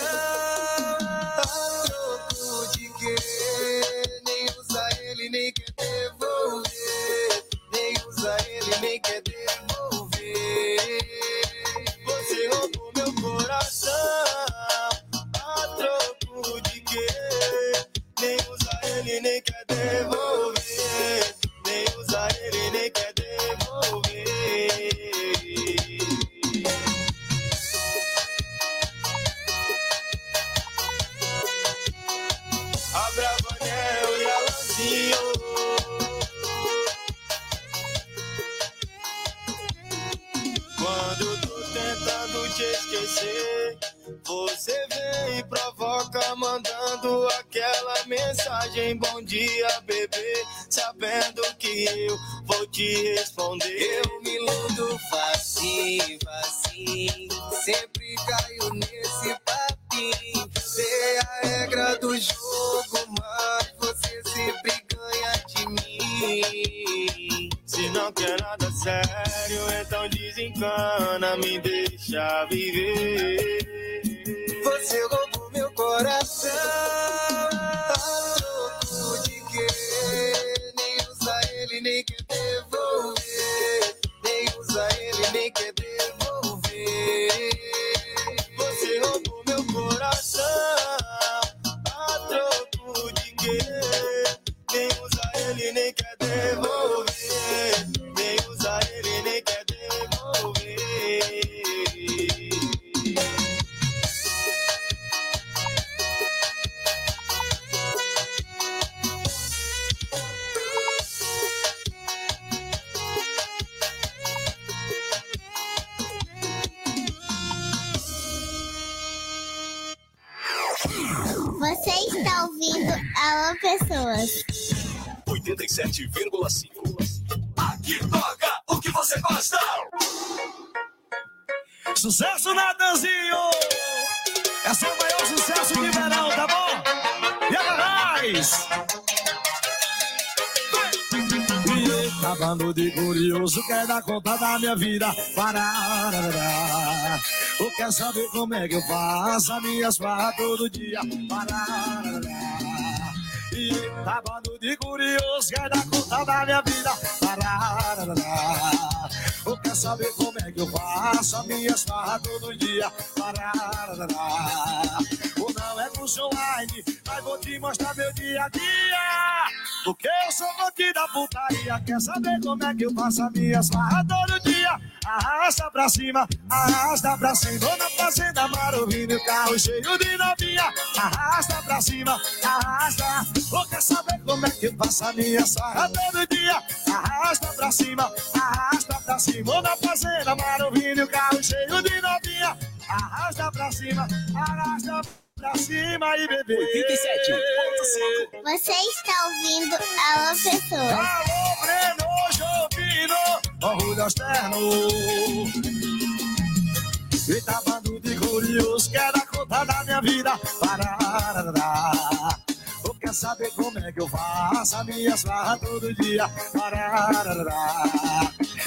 a troco de quê? Nem usa ele, nem quer devolver. Nem usa ele, nem quer devolver. Você roubou meu coração, ele, nem quer devolver. Nem usa ele, nem quer devolver. A Bravanel e a Lanzinho. Quando tô tentando te esquecer, você vem e provoca, mandando aquela mensagem: Bom dia, bebê. Sabendo que eu vou te responder. Eu me iludo facinho, facinho. Sempre caio nesse papinho. Sei a regra do jogo, mas você sempre ganha de mim. Não quer nada sério, então desencana, me deixa viver. Você roubou meu coração, a troco de quê? Nem usa ele, nem quer devolver. Nem usa ele, nem quer devolver. Você roubou meu coração, a troco de quê? Nem usa ele, nem quer devolver. Acabando de curioso, quer dar conta da minha vida. Parararara. Ou quer saber como é que eu faço as minhas farras todo dia. Parararara. E tá bando de curioso, quer dar conta da minha vida. Parararara. Ou quer saber como é que eu faço as minhas farras todo dia. Parararara. Curso online, mas vou te mostrar meu dia a dia. Porque eu sou bandido da putaria. Quer saber como é que eu faço as minhas farras todo dia? Arrasta pra cima, arrasta pra cima. Vou na fazenda Marovini, o carro cheio de novinha. Arrasta pra cima, arrasta. Ou quer saber como é que eu faço a minha farra todo dia? Arrasta pra cima, arrasta pra cima. Vou na fazenda Marovini, o carro cheio de novinha. Arrasta pra cima, arrasta pra cima e bebê. 87. Você está ouvindo Alô Pessoas. Alô, Breno Jovino, orgulho externo. E tá bando de curioso, quer dar conta da minha vida. Parararara. Quer saber como é que eu faço a minha farra todo dia? Parararará.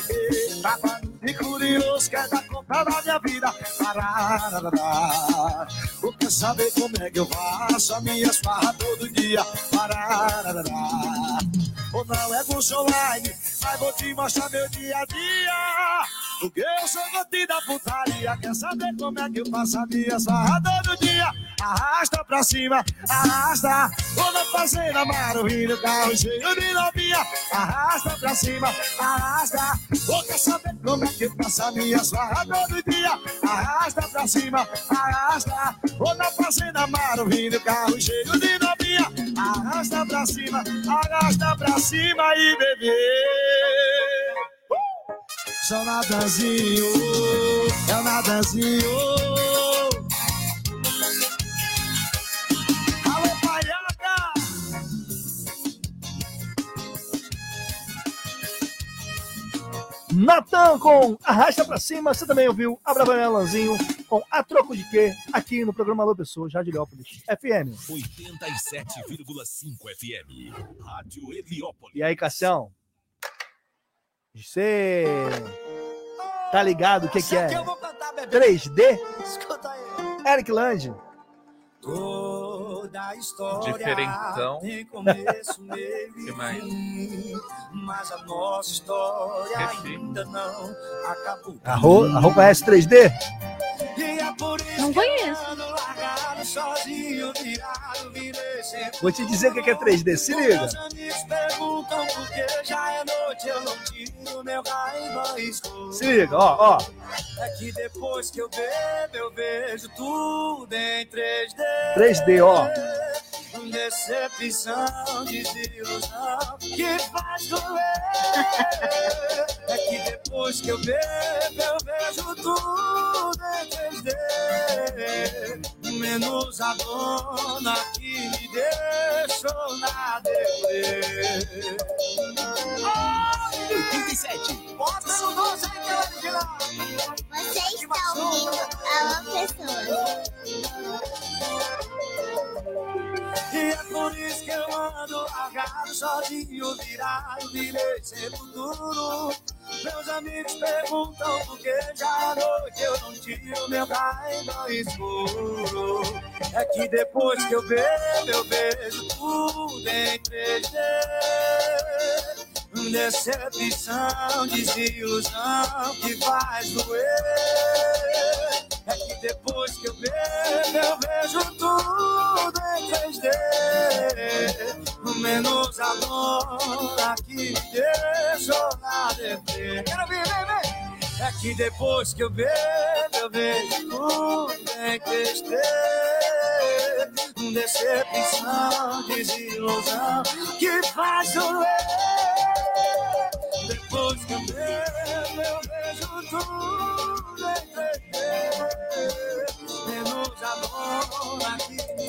Eita, quando de curioso quer dar conta da minha vida. Parararará. Tu quer saber como é que eu faço a minha farra todo dia? Parararará. Ou não é curso online, mas vou te mostrar meu dia a dia. Porque eu sou goti da putaria. Quer saber como é que eu faço a minha farra todo dia? Arrasta pra cima, arrasta. Vou na fazenda, Maruíno, carro cheio de novinha. Arrasta pra cima, arrasta. Vou quer saber como é que eu faço a minha farra todo dia? Arrasta pra cima, arrasta. Vou na fazenda, Maruíno, carro cheio de novinha. Arrasta pra cima, arrasta pra cima e beber. Só nadazinho, é o nadazinho. Natan com Arrasta Pra Cima. Você também ouviu a Bravanelãzinho com A Troco de Quê? Aqui no programa Alô Pessoa, Jardilhópolis FM. 87,5 FM. Rádio Heliópolis. E aí, Cassião? Você tá ligado o que, que é? 3D? Escuta aí. Eric Lange. Toda a história Diferentão. tem começo, <laughs> meio Que e mais? fim. Mas a nossa história ainda não acabou. A, ro a roupa é S3D? E é por isso Não conheço. Vou te dizer o que é 3D, se liga. Meus amigos perguntam por que já é noite, eu não tiro meu raiva escuro. Se liga, ó, ó. É que depois que eu bebo, eu vejo tudo em 3D. 3D, ó. Decepção, desilusão, que faz doer. É que depois que eu bebo, eu vejo tudo em 3D. Menos a dona que me deixou na deprê. 87. Bota no 12 aí que é original. Você está ouvindo Alô Pessoas. E é por isso que eu ando largado, sozinho, virado, virei sem futuro. Meus amigos perguntam por que já é noite, eu não tiro meu no escuro. É que depois que eu bebo, eu vejo tudo em 3D. Decepção, desilusão que faz doer. É que depois que eu bebo, eu vejo tudo em 3D. Menos a dona que me deixou na. Quero ver, vem, vem. É que depois que eu bebo, eu vejo tudo em 3D. Decepção, desilusão que faz doer. Depois que eu vejo tudo em 3D. Menos a dona que me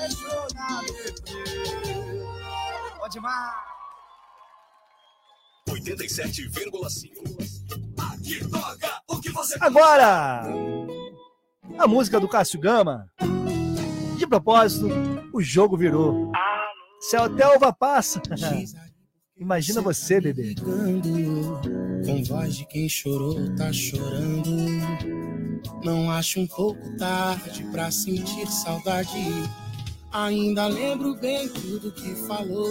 deixou na deprê. Pode mais. 87,5. Aqui toca o que você Agora, a música do Cássio Gama. De propósito, o jogo virou. Se a até uva passa. Imagina você, bebê. Com voz de quem chorou, tá chorando. Não acho um pouco tarde pra sentir saudade. Ainda lembro bem tudo que falou.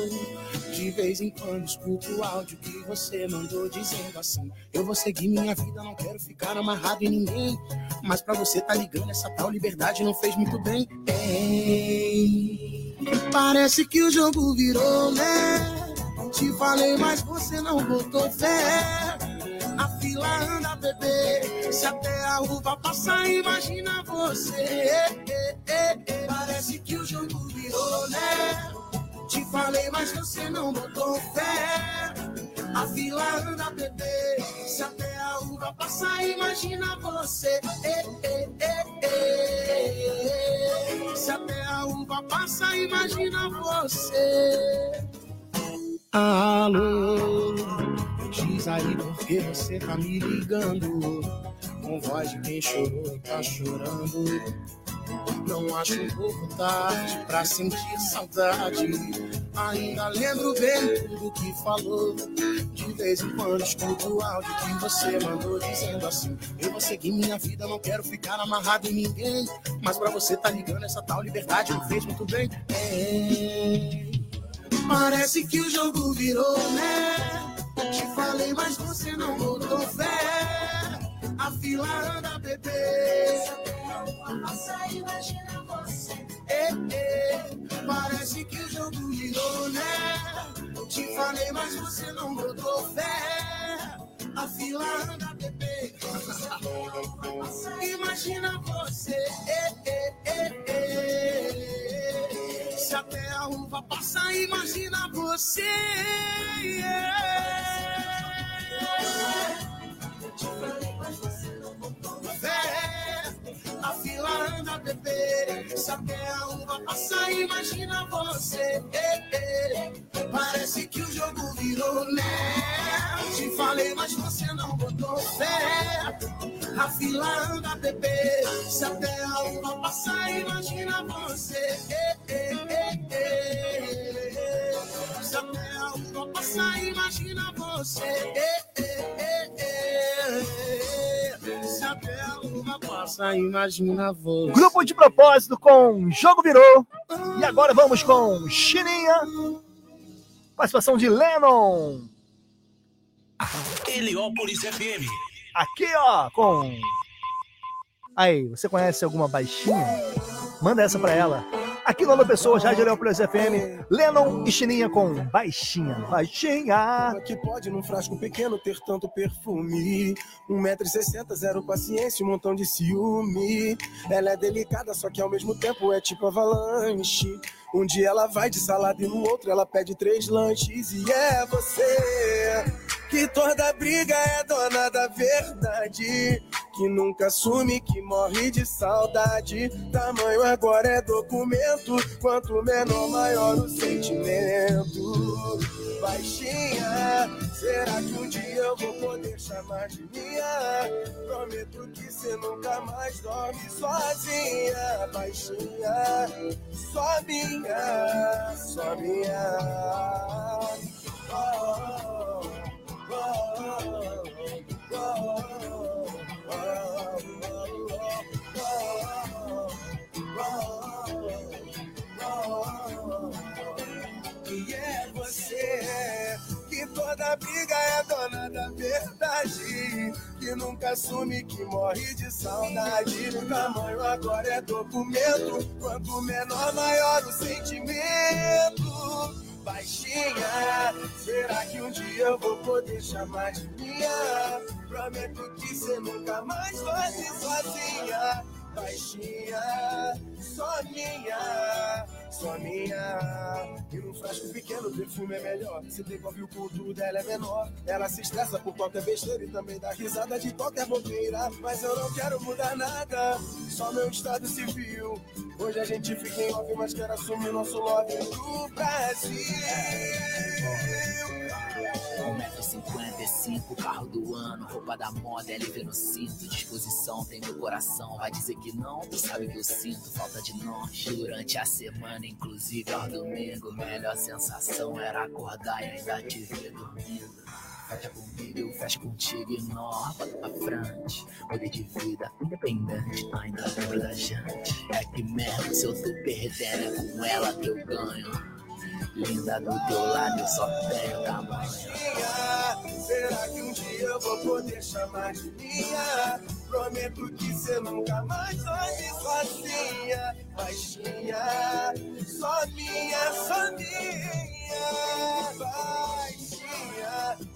De vez em quando escuto o áudio que você mandou dizendo assim: Eu vou seguir minha vida, não quero ficar amarrado em ninguém. Mas pra você tá ligando, essa tal liberdade não fez muito bem. Ei, parece que o jogo virou, né? Te falei, mas você não botou fé. A fila anda, bebê. Se até a uva passar, imagina você. Parece que o jogo virou, né? Te falei, mas você não botou fé. A fila anda, bebê. Se até a uva passar, imagina você. Se até a uva passa, imagina você. Alô, diz aí porque você tá me ligando. Com voz de quem chorou, tá chorando. Não acho um pouco tarde pra sentir saudade. Ainda lembro bem tudo que falou. De vez em quando escuto o áudio que você mandou dizendo assim: Eu vou seguir minha vida, não quero ficar amarrado em ninguém. Mas pra você tá ligando, essa tal liberdade me fez muito bem. É, parece que o jogo virou, né? Te falei, mas você não botou fé. A fila anda, bebê. Imagina você. É, é, parece que o jogo virou, né? Te falei, mas você não botou fé. A fila anda, bebê. Imagina você. É, é, é. Se até a uva passar, imagina você. É, a fila anda, bebê. Se até a uva passar, imagina você. Parece que o jogo virou, né? Te falei, mas você não botou fé. Fila anda, bebê. Se até a uva passar, imagina você. Se até a uva passar, imagina você. Se até a uva passar, imagina você. Grupo de propósito com Jogo Virou. E agora vamos com Chininha. Participação de Lennon. Heliópolis FM. Aqui, ó, com. Aí, você conhece alguma baixinha? Manda essa pra ela. Aqui no Alô Pessoa, de Leópolis FM, Lennon e Chininha com baixinha, baixinha. Que pode num frasco pequeno ter tanto perfume. 1,60m, zero paciência, um montão de ciúme. Ela é delicada, só que ao mesmo tempo é tipo avalanche. Um dia ela vai de salada e no outro ela pede três lanches. E é você que toda briga é dona da verdade. Que nunca assume, que morre de saudade. Tamanho agora é documento. Quanto menor, maior o sentimento. Baixinha, será que um dia eu vou poder chamar de minha? Prometo que você nunca mais dorme sozinha. Baixinha, só minha, só minha. Oh, oh, oh, E é você que toda briga é dona da verdade. Que nunca assume que morre de saudade. O tamanho agora é documento. Quanto menor, maior o sentimento. Baixinha, será que um dia eu vou poder chamar de minha? Prometo que você nunca mais vai ser sozinha. Baixinha, só minha, só minha. E num frasco pequeno, o perfume é melhor. Se devolve o culto dela é menor. Ela se estressa por qualquer besteira e também dá risada de qualquer bobeira. Mas eu não quero mudar nada, só meu estado civil. Hoje a gente fica em mas quero assumir nosso love do Brasil. 1,55m, carro do ano, roupa da moda, LV no cinto, disposição, tem meu coração. Vai dizer que não, tu sabe que eu sinto falta de nós. Durante a semana, inclusive ao domingo, melhor sensação era acordar e ainda te ver dormindo. Fecha comigo, eu fecho contigo e bota pra frente. Poder de vida independente, ainda lembro da gente. É que mesmo se eu tô perdendo, é com ela que eu ganho. Linda do teu lado, eu só tenho tamanho. Será que um dia eu vou poder chamar de minha? Prometo que você nunca mais dorme sozinha. Baixinha, só minha, só minha.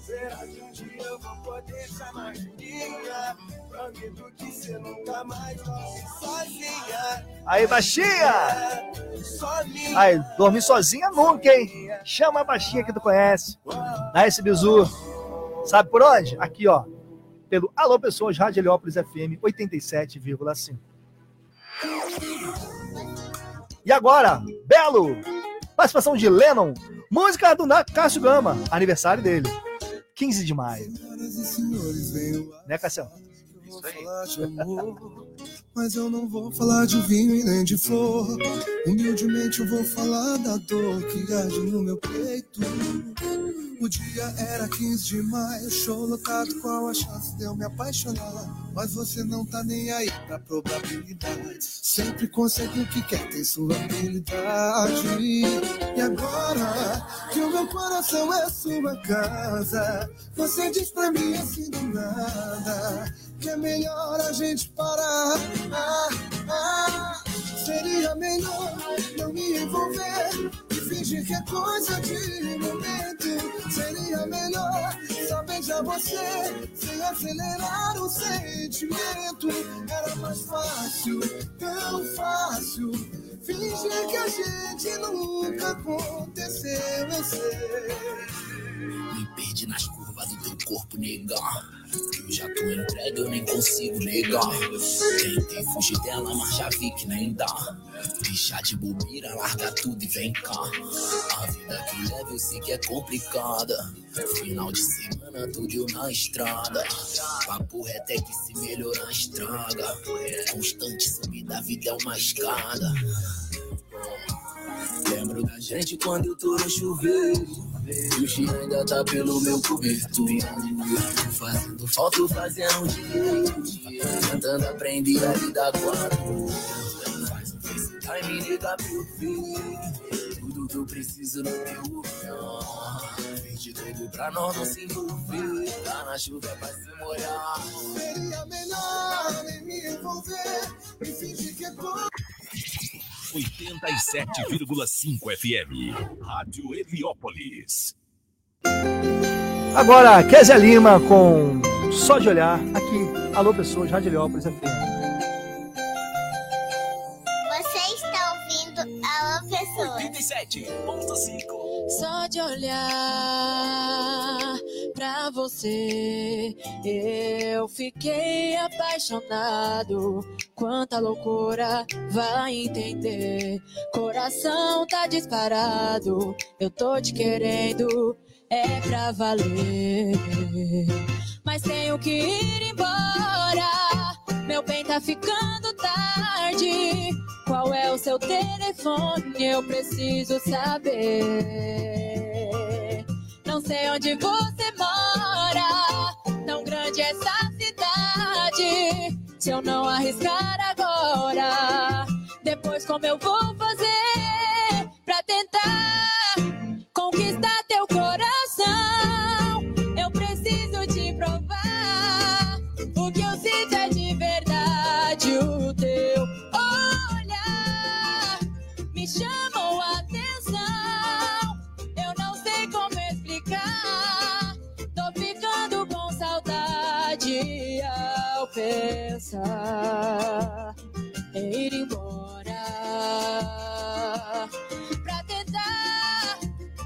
Será que um dia eu vou poder chamar de minha? Prometo que você nunca mais dorme sozinha. Aí, baixinha! Só minha. Aí, dormir sozinha nunca, hein? Chama a baixinha que tu conhece. Dá esse bizu. Sabe por onde? Aqui, ó. Pelo Alô Pessoas, Rádio Heliópolis FM 87,5. E agora, Belo! Participação de Lennon. Música do Cássio Gama. Aniversário dele. 15 de maio. Né, Cássio? Isso aí. Mas eu não vou falar de vinho e nem de flor. Humildemente eu vou falar da dor que arde no meu peito. O dia era 15 de maio, show lotado, qual a chance de eu me apaixonar? Mas você não tá nem aí pra probabilidade. Sempre consegue o que quer, tem sua habilidade. E agora que o meu coração é sua casa, você diz pra mim assim do nada que é melhor a gente parar. Ah, ah, seria melhor não me envolver e fingir que é coisa de momento. Seria melhor só beijar você sem acelerar o sentimento. Era mais fácil, tão fácil. Fingir que a gente nunca aconteceu, eu sei. Me perdi nas curvas do teu corpo, negão. Já tô entregue, eu nem consigo negar. Tentei fugir dela, mas já vi que nem dá. Deixa de bobeira, larga tudo e vem cá. A vida que leva eu sei que é complicada. Final de semana, tudo na estrada. Papo reto é que se melhorar estraga. Constante subir da vida é uma escada. Lembro da gente quando eu tô no. O cheiro ainda tá pelo meu cobertor. Fazendo falta, fazendo direito. Tentando aprender a lidar com a dor. Faz um FaceTime, me liga eu ver. Tudo que eu preciso no teu olhar. Fiz de tudo pra nós não se envolver. Tá na chuva pra se molhar. Seria melhor nem me envolver e fingir que é coisa. 87,5 FM. Rádio Heliópolis. Agora, Kézia Lima com Só de Olhar, aqui. Alô, pessoas, Rádio Heliópolis FM. Pessoas. 87.5. Só de olhar pra você, eu fiquei apaixonado. Quanta loucura vai entender? Coração tá disparado, eu tô te querendo, é pra valer. Mas tenho que ir embora, meu bem tá ficando tarde. Qual é o seu telefone? Eu preciso saber. Não sei onde você mora, tão grande essa cidade. Se eu não arriscar agora, depois como eu vou fazer pensar em ir embora pra tentar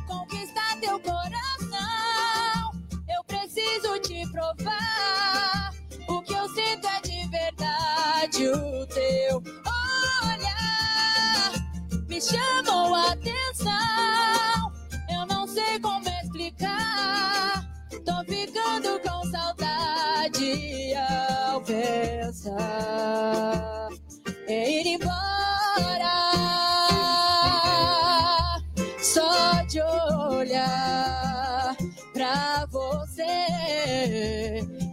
conquistar teu coração. Eu preciso te provar o que eu sinto é de verdade. O teu olhar me chamou a atenção.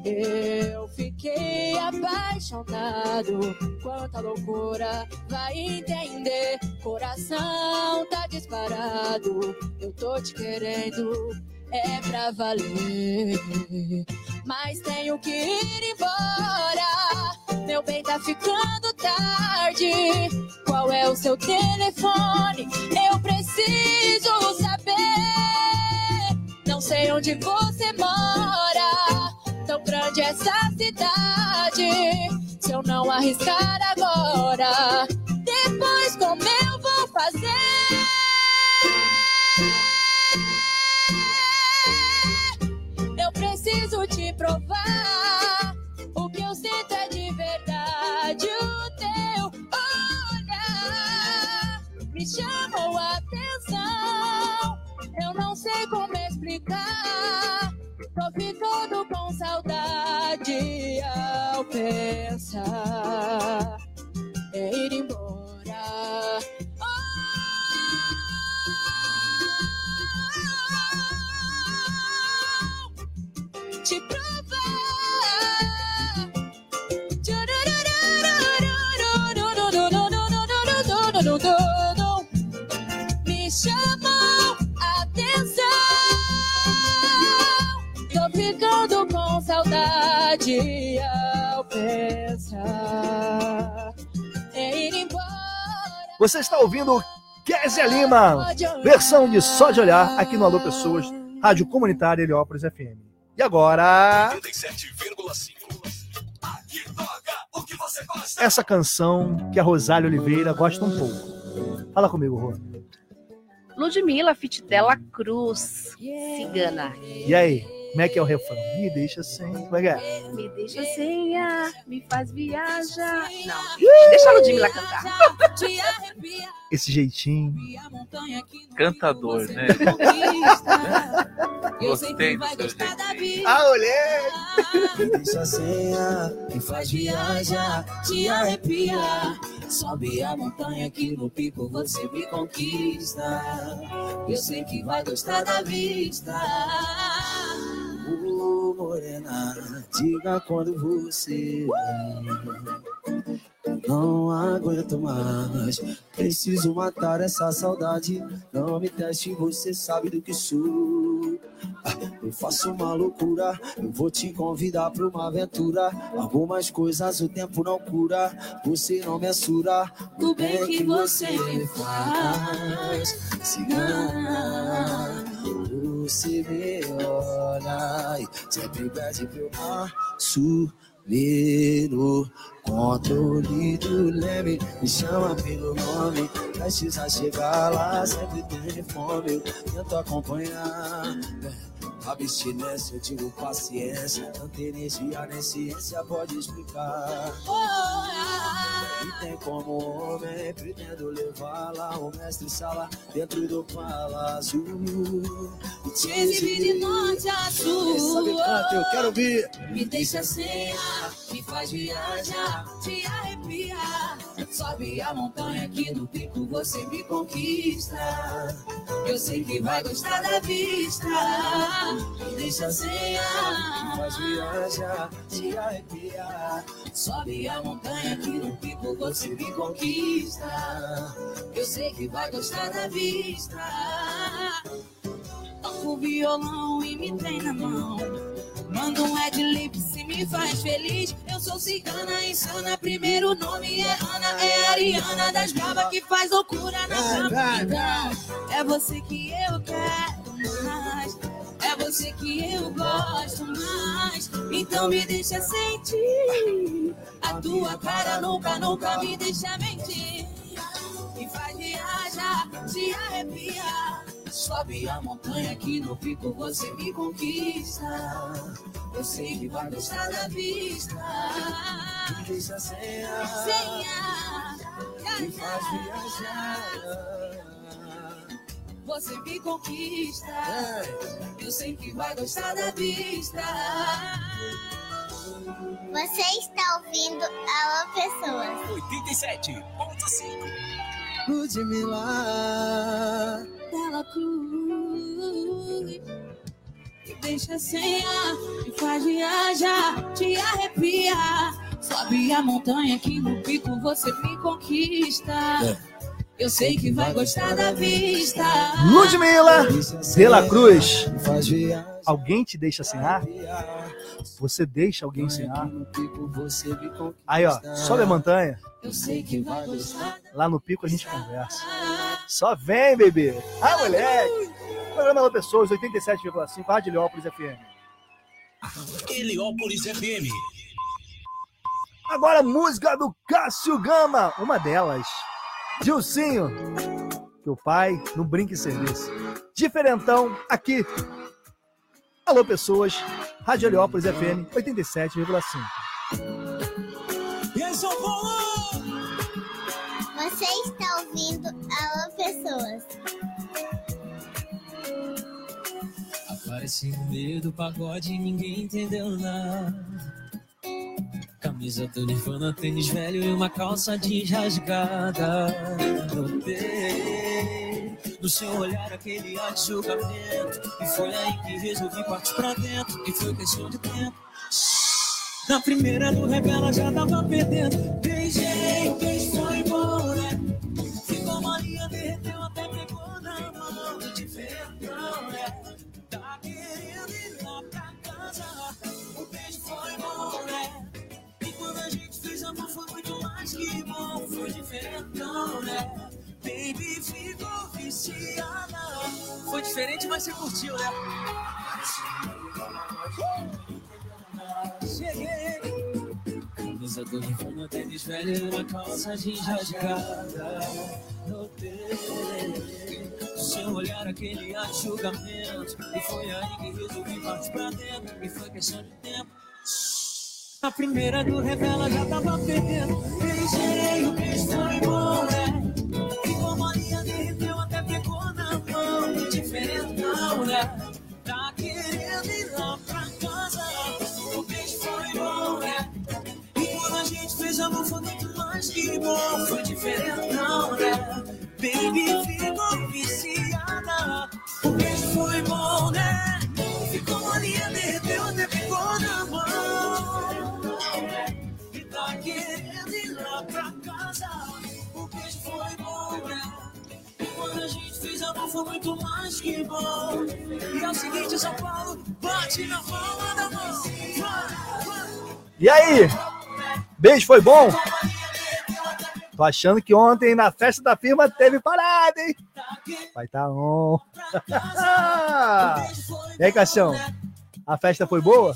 Eu fiquei apaixonado. Quanta loucura vai entender? Coração tá disparado. Eu tô te querendo, é pra valer. Mas tenho que ir embora. Meu bem tá ficando tarde. Qual é o seu telefone? Eu preciso saber. Não sei onde você mora. Tão grande essa cidade. Se eu não arriscar agora, depois como eu vou fazer? Eu preciso te provar. O que eu sinto é de verdade. O teu olhar me chamou a atenção. Eu não sei como explicar. Tô com saudade ao pensar em ir embora. Oh! Te provar. Saudade ao pensar em ir embora. Você está ouvindo Kézia Lima, versão de Só de Olhar, aqui no Alô Pessoas, Rádio Comunitária Heliópolis FM. E agora, 87,5. Aqui toca o que você gosta. essa canção que a Rosália Oliveira gosta um pouco. Fala comigo, Rô. Ludmilla Fitidela Cruz, cigana. E aí, como é que é o refrão? Me deixa assim, como é que é? Me deixa sem ar, me faz viajar. Não, deixa a Ludmilla cantar. Esse jeitinho. Cantador, né? Gostei do seu jeito. Ah, olhei! Me deixa sem ar, me faz viajar, te arrepiar. Sobe a montanha que no pico você me conquista. Eu sei que vai gostar da vista. Morena, diga quando você vem. Não aguento mais, preciso matar essa saudade. Não me teste, você sabe do que sou. Ah, Eu faço uma loucura, eu vou te convidar pra uma aventura. Algumas coisas o tempo não cura, você não mensura o bem que você faz. Cigana, você me olha sempre assumir no controle do leme. Me chama pelo nome, precisa chegar lá, sempre tem fome. Eu tento acompanhar. Abstinência, eu digo paciência. Tanta energia nem ciência pode explicar. E tem como homem, pretendo levar lá o mestre sala dentro do palácio. E Te exibir de norte a sul. Sabe eu quero ouvir? Me deixa sem ar, me faz viajar, te arrepiar. Sobe a montanha que no pico você me conquista. Eu sei que vai gostar da vista. Me deixa sem ar, Me faz viajar, te arrepiar. Sobe a montanha que no pico você me conquista. Eu sei que vai gostar da vista. Toco o violão e me tem na mão. Manda um Ed Lip se me faz feliz. Eu sou cigana insana, primeiro nome é Ana. É Ariana das bravas que faz loucura na cama. É você que eu quero mais. É você que eu gosto mais. Então me deixa sentir. A tua cara nunca, nunca me deixa mentir. Me faz viajar, te arrepiar. Sobe a montanha que no pico você me conquista. Eu sei que vai gostar da vista. Me deixa sem ar, Sem ar, me faz viajar. Você me conquista. Eu sei que vai gostar da vista. Você está ouvindo Alô Pessoas. 87,5. Ludmilla, Bela Cruz. Me deixa sem ar, me faz viajar, te arrepiar. Sobe a montanha que no pico você me conquista. Eu sei que vai gostar da vista. Ludmilla de la Cruz. Alguém te deixa sem ar? Você deixa alguém sem ar? Aí, ó, sobe a montanha. Eu sei que vai gostar. Lá no pico a gente conversa. Só vem, bebê. Ah, moleque. Programa Alô Pessoas, 87,5, Rádio Heliópolis FM. Heliópolis FM. Agora, música do Cássio Gama. Uma delas. Gilcinho. Que o pai não brinque em serviço. Diferentão aqui. Alô, pessoas. Rádio Heliópolis FM 87,5. E aí, São Paulo? Você está ouvindo Alô Pessoas. Apareci no meio do pagode e ninguém entendeu nada. Camisa do Nirvana, tênis velho e uma calça jeans rasgada. Notei no seu olhar aquele ar de julgamento. E foi aí que resolvi partir pra dentro. E foi questão de tempo. Na primeira do revela já tava perdendo. Diferentão, né? Baby ficou viciada. Foi diferente, mas você curtiu, né? Cheguei. Camisa do inferno, tênis velho, uma calça jeans rasgada. Notei seu olhar, aquele julgamento. E foi aí que resolvi partir pra dentro. E foi questão de tempo. A primeira do revela já tava perdendo. Beijei, o beijo foi bom, né? Ficou molinha, derreteu, até pegou na mão. Diferentão, né? Tá querendo ir lá pra casa. O beijo foi bom, né? E quando a gente fez amor foi muito mais que bom. Foi diferentão, né? Baby ficou viciada. O beijo foi bom, né? Ficou molinha, derreteu, até pegou na mão. Pra casa. O beijo foi bom, né? E quando a gente fez amor foi muito mais que bom. E é o seguinte, São Paulo, bate na palma da mão. E aí? Beijo, foi bom? Tô achando que ontem na festa da firma teve parada, hein? Vai tá on. <laughs> e aí, Cassião? A festa foi boa?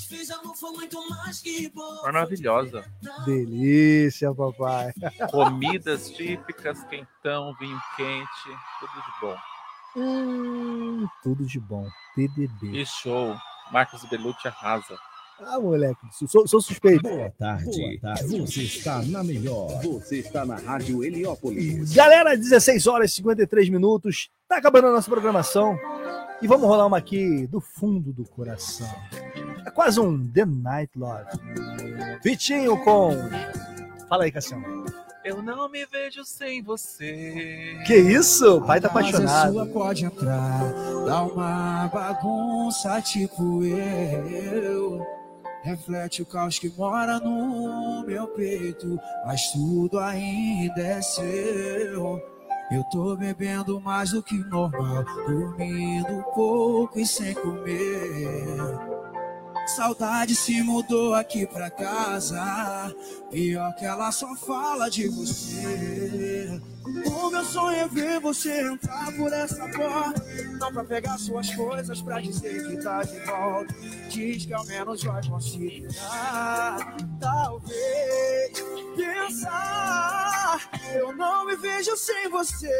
Maravilhosa. Delícia, papai. <laughs> Comidas típicas, quentão, vinho quente, tudo de bom. Hum, tudo de bom. TDB. E show. Marcos Belucci arrasa. Ah, moleque, sou, sou suspeito. Boa tarde. Você está na melhor. Você está na Rádio Heliópolis. Galera, 16 horas e 53 minutos. Tá acabando a nossa programação. E vamos rolar uma aqui do fundo do coração. É quase um The Night Love. Vitinho com. Fala aí, Cassião. Eu não me vejo sem você. Que isso? O pai tá apaixonado. sua, pode entrar. Dá uma bagunça tipo eu. Reflete o caos que mora no meu peito, mas tudo ainda é seu. Eu tô bebendo mais do que normal, dormindo pouco e sem comer. Saudade se mudou aqui pra casa. Pior que ela só fala de você. O meu sonho é ver você entrar por essa porta. Não pra pegar suas coisas, pra dizer que tá de volta. Diz que ao menos vai considerar. Talvez pensar. Eu não me vejo sem você.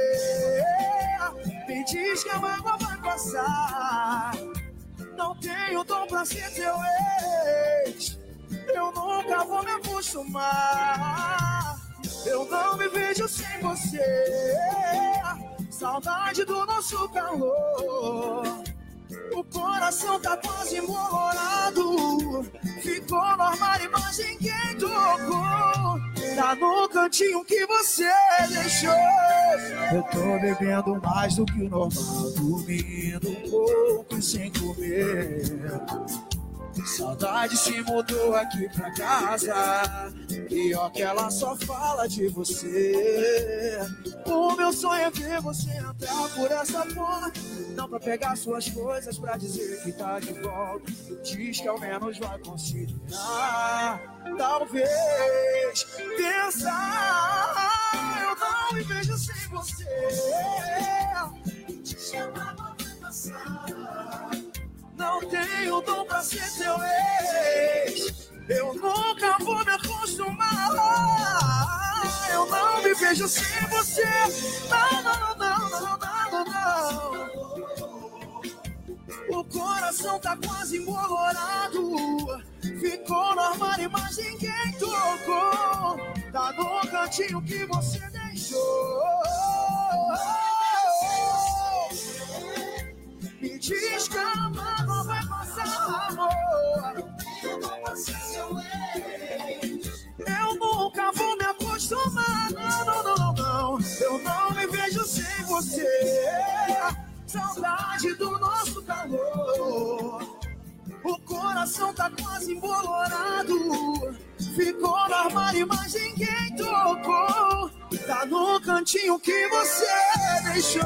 Me diz que a mágoa vai passar. Não tenho dom pra ser teu ex. Eu nunca vou me acostumar. Eu não me vejo sem você. Saudade do nosso calor. O coração tá quase morado. Ficou no armário, mas ninguém tocou. Tá no cantinho que você deixou. Eu tô bebendo mais do que o normal, dormindo um pouco e sem comer. Saudade se mudou aqui pra casa. Pior que ela só fala de você. O meu sonho é ver você entrar por essa porta. Não pra pegar suas coisas, pra dizer que tá de volta. Diz que ao menos vai considerar. Talvez pensar. Eu não me vejo sem você. Te chamar vai passar. Não tenho dom pra ser teu ex. Eu nunca vou me acostumar. Eu não me vejo sem você. Não, não, não, não, não, não, não. O coração tá quase embolorado. Ficou no armário, mas ninguém tocou. Tá no cantinho que você deixou. Me diz que a mágoa vai passar, amor. Eu nunca vou me acostumar. Não, não, não, não. Eu não me vejo sem você. Saudade do nosso calor. O coração tá quase embolorado. Ficou no armário, mas ninguém tocou. Tá no cantinho que você deixou.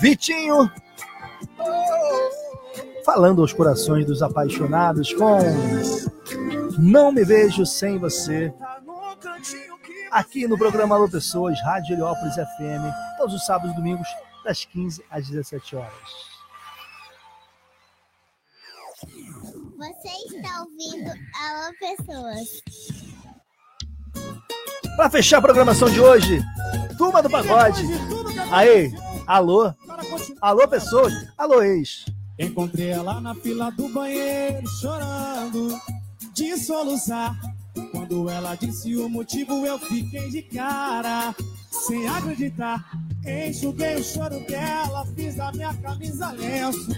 Vitinho. Falando aos corações dos apaixonados com Não Me Vejo Sem Você. aqui no programa Alô Pessoas, Rádio Heliópolis FM, todos os sábados e domingos, das 15 às 17 horas. Você está ouvindo Alô Pessoas. Para fechar a programação de hoje, Turma do Pagode. Aí, alô, alô pessoas, alô ex. Encontrei ela na fila do banheiro chorando de soluçar. Quando ela disse o motivo, eu fiquei de cara, sem acreditar. Enxuguei o choro dela, fiz a minha camisa lenço,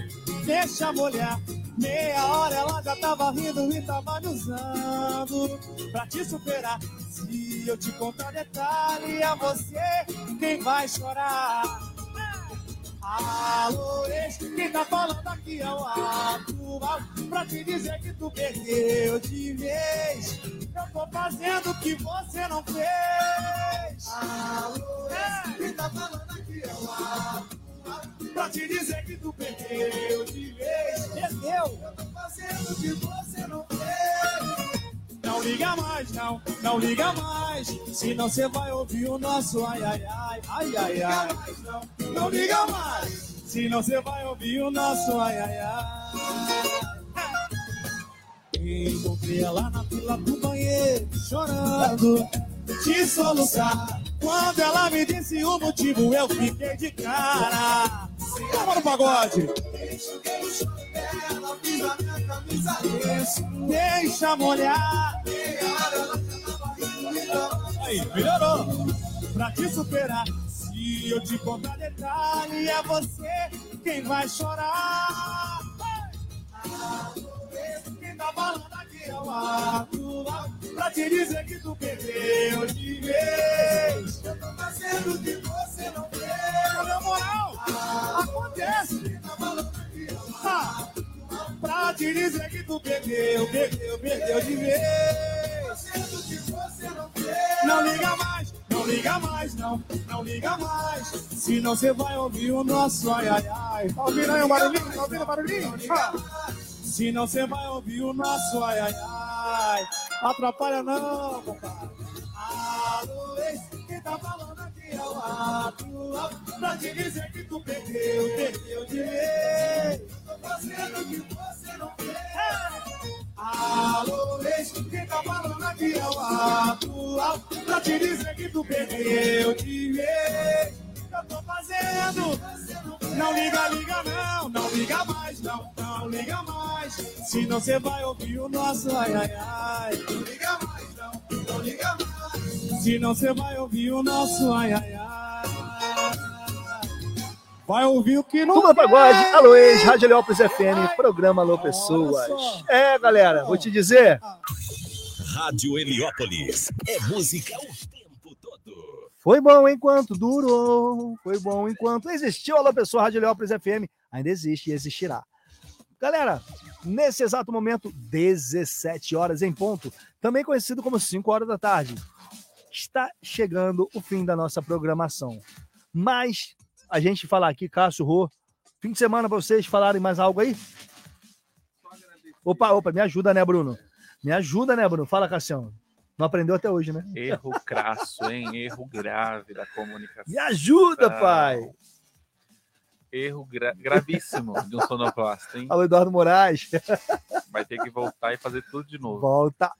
deixa molhar. Meia hora ela já tava rindo e tava me usando pra te superar. Se eu te contar detalhe, é você quem vai chorar. Alô, ex, quem tá falando aqui é o atual Pra te dizer que tu perdeu de vez Eu tô fazendo o que você não fez. Alô, ex, quem tá falando aqui é o atual Pra te dizer que tu perdeu de vez Perdeu Eu tô fazendo o que você não fez não liga mais, não, não liga mais. Senão você vai ouvir o nosso ai ai ai, ai ai ai. Não, não liga mais. Senão você vai ouvir o nosso ai ai ai. Encontrei ela na fila do banheiro, chorando, de soluçar. Quando ela me disse o motivo, eu fiquei de cara. Vamos no pagode. Deixa molhar. Aí, melhorou. Pra te superar, se eu te contar detalhe, é você quem vai chorar. Quem tá falando aqui é o. Pra te dizer que tu perdeu de vez. Eu tô fazendo o que você não fez. Meu moral, acontece. Pra te dizer que tu perdeu, perdeu, perdeu de vez. Não liga mais, não liga mais, não, não liga mais. Senão você vai ouvir o nosso ai ai ai. Tá ouvindo aí o barulhinho? Tá ouvindo o barulhinho? Ah. Senão você vai ouvir o nosso ai ai ai. Atrapalha não, compadre. Alô, ex, quem tá falando aqui é o atual. Pra te dizer que tu perdeu, perdeu de. Tô fazendo o que você não fez. Alô, ex, quem tá falando aqui é o atual. Pra te dizer que tu perdeu de vez. Eu tô fazendo. Não liga, liga não, não liga mais, não, não liga mais. Senão você vai ouvir o nosso ai ai ai. Não liga mais, não, não liga mais. Senão você vai ouvir o nosso ai ai ai. Vai ouvir o que não Turma Pagode, alô ex, Rádio Heliópolis FM, programa Alô Pessoas. É, galera, vou te dizer. Rádio Heliópolis. É música o tempo todo. Foi bom enquanto durou, foi bom enquanto existiu. Alô, pessoal, Rádio Heliópolis FM ainda existe e existirá. Galera, nesse exato momento, 17 horas em ponto, também conhecido como 5 horas da tarde, está chegando o fim da nossa programação. Mas a gente falar aqui, Cássio Rô, fim de semana para vocês falarem mais algo aí? Opa, opa, me ajuda, né, Bruno? Me ajuda, né, Bruno? Fala, Cassião. Não aprendeu até hoje, né? Erro crasso, hein? Erro grave da comunicação. Me ajuda, pai! Erro gra gravíssimo de um sonoplasta, hein? Alô, Eduardo Moraes. Vai ter que voltar e fazer tudo de novo. Volta.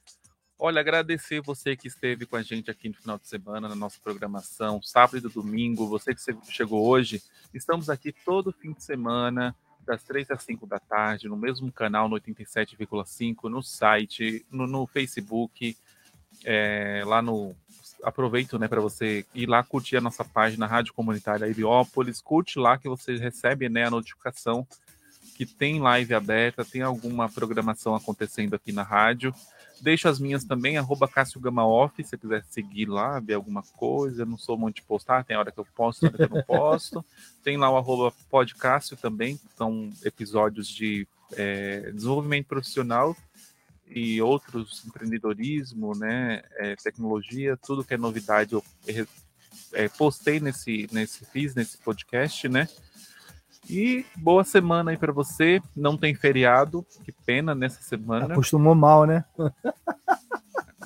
Olha, agradecer você que esteve com a gente aqui no final de semana, na nossa programação, sábado e domingo, você que chegou hoje. Estamos aqui todo fim de semana, das 3 às 5 da tarde, no mesmo canal, no 87,5, no site, no, no Facebook, é, lá no. Aproveito né, para você ir lá curtir a nossa página Rádio Comunitária Heliópolis, curte lá que você recebe né, a notificação que tem live aberta, tem alguma programação acontecendo aqui na rádio. Deixo as minhas também, arroba Cássio Gama Off, se você quiser seguir lá, ver alguma coisa. Eu não sou muito de postar, tem hora que eu posto, tem hora que eu não posto. <laughs> tem lá o arroba Podcássio também, são episódios de é, desenvolvimento profissional e outros empreendedorismo, né, é, tecnologia, tudo que é novidade eu é, postei nesse, nesse, fiz nesse podcast, né? E boa semana aí para você. Não tem feriado, que pena nessa semana. Acostumou mal, né?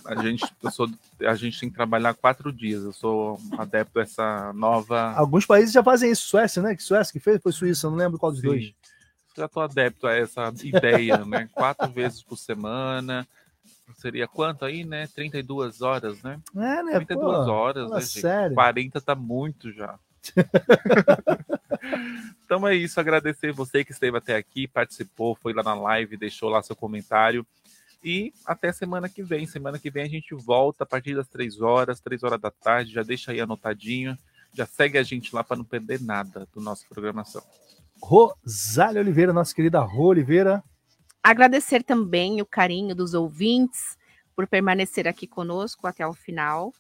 A gente, eu sou, a gente tem que trabalhar quatro dias. Eu sou adepto a essa nova. Alguns países já fazem isso. Suécia, né? Que Suécia que fez? Foi Suíça, não lembro qual dos Sim. dois. Já tô adepto a essa ideia, né? Quatro vezes por semana. Seria quanto aí, né? 32 horas, né? É, né? 32 Pô, horas, né, gente? sério. 40 tá muito já. <laughs> então é isso, agradecer você que esteve até aqui, participou, foi lá na live, deixou lá seu comentário. E até semana que vem. Semana que vem a gente volta a partir das 3 horas, 3 horas da tarde. Já deixa aí anotadinho. Já segue a gente lá para não perder nada do nosso programação. Rosália Oliveira, nossa querida Rô Oliveira. Agradecer também o carinho dos ouvintes por permanecer aqui conosco até o final.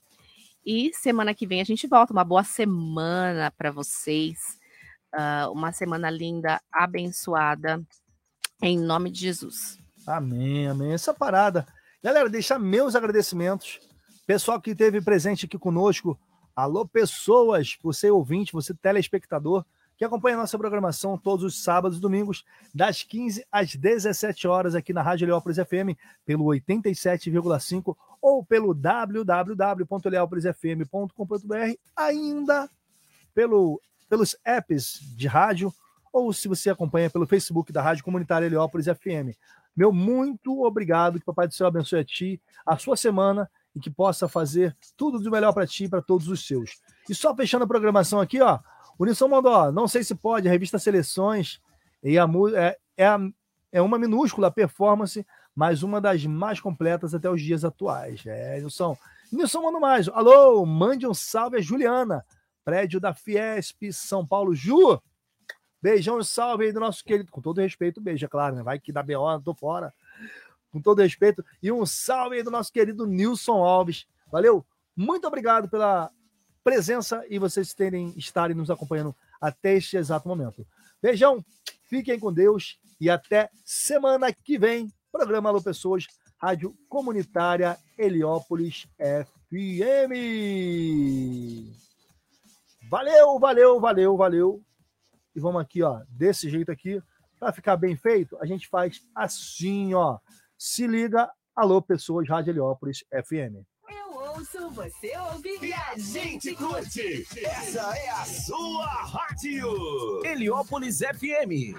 E semana que vem a gente volta. Uma boa semana para vocês. Ah, uma semana linda, abençoada. Em nome de Jesus. Amém, amém. Essa parada. Galera, deixar meus agradecimentos. Pessoal que esteve presente aqui conosco. Alô, pessoas, você ouvinte, você telespectador, que acompanha nossa programação todos os sábados e domingos, das 15 às 17 horas, aqui na Rádio Leópolis FM, pelo 87,5 ou pelo www.leopolisfm.com.br, ainda pelo, pelos apps de rádio, ou se você acompanha pelo Facebook da Rádio Comunitária Heliópolis FM. Meu muito obrigado, que Papai do Céu abençoe a ti, a sua semana e que possa fazer tudo do melhor para ti e para todos os seus. E só fechando a programação aqui, ó, o Nilson mandou, ó, não sei se pode, a revista Seleções e a, é, é, a- é uma minúscula performance, mas uma das mais completas até os dias atuais. É, Nilson. Nilson manda mais. Alô, mande um salve a Juliana, prédio da Fiesp, São Paulo. Ju, beijão e salve aí do nosso querido, com todo respeito, beijo, é claro, né? Vai que dá B.O., tô fora. Com todo respeito. E um salve aí do nosso querido Nilson Alves. Valeu? Muito obrigado pela presença e vocês terem estarem nos acompanhando até este exato momento. Beijão, fiquem com Deus e até semana que vem. Programa Alô Pessoas, Rádio Comunitária Heliópolis FM. Valeu, valeu, valeu, valeu. E vamos aqui, ó, desse jeito aqui, para ficar bem feito, a gente faz assim, ó. Se liga, Alô Pessoas, Rádio Heliópolis FM. Eu ouço, você ouve e a gente curte. Essa é a sua rádio. Heliópolis FM.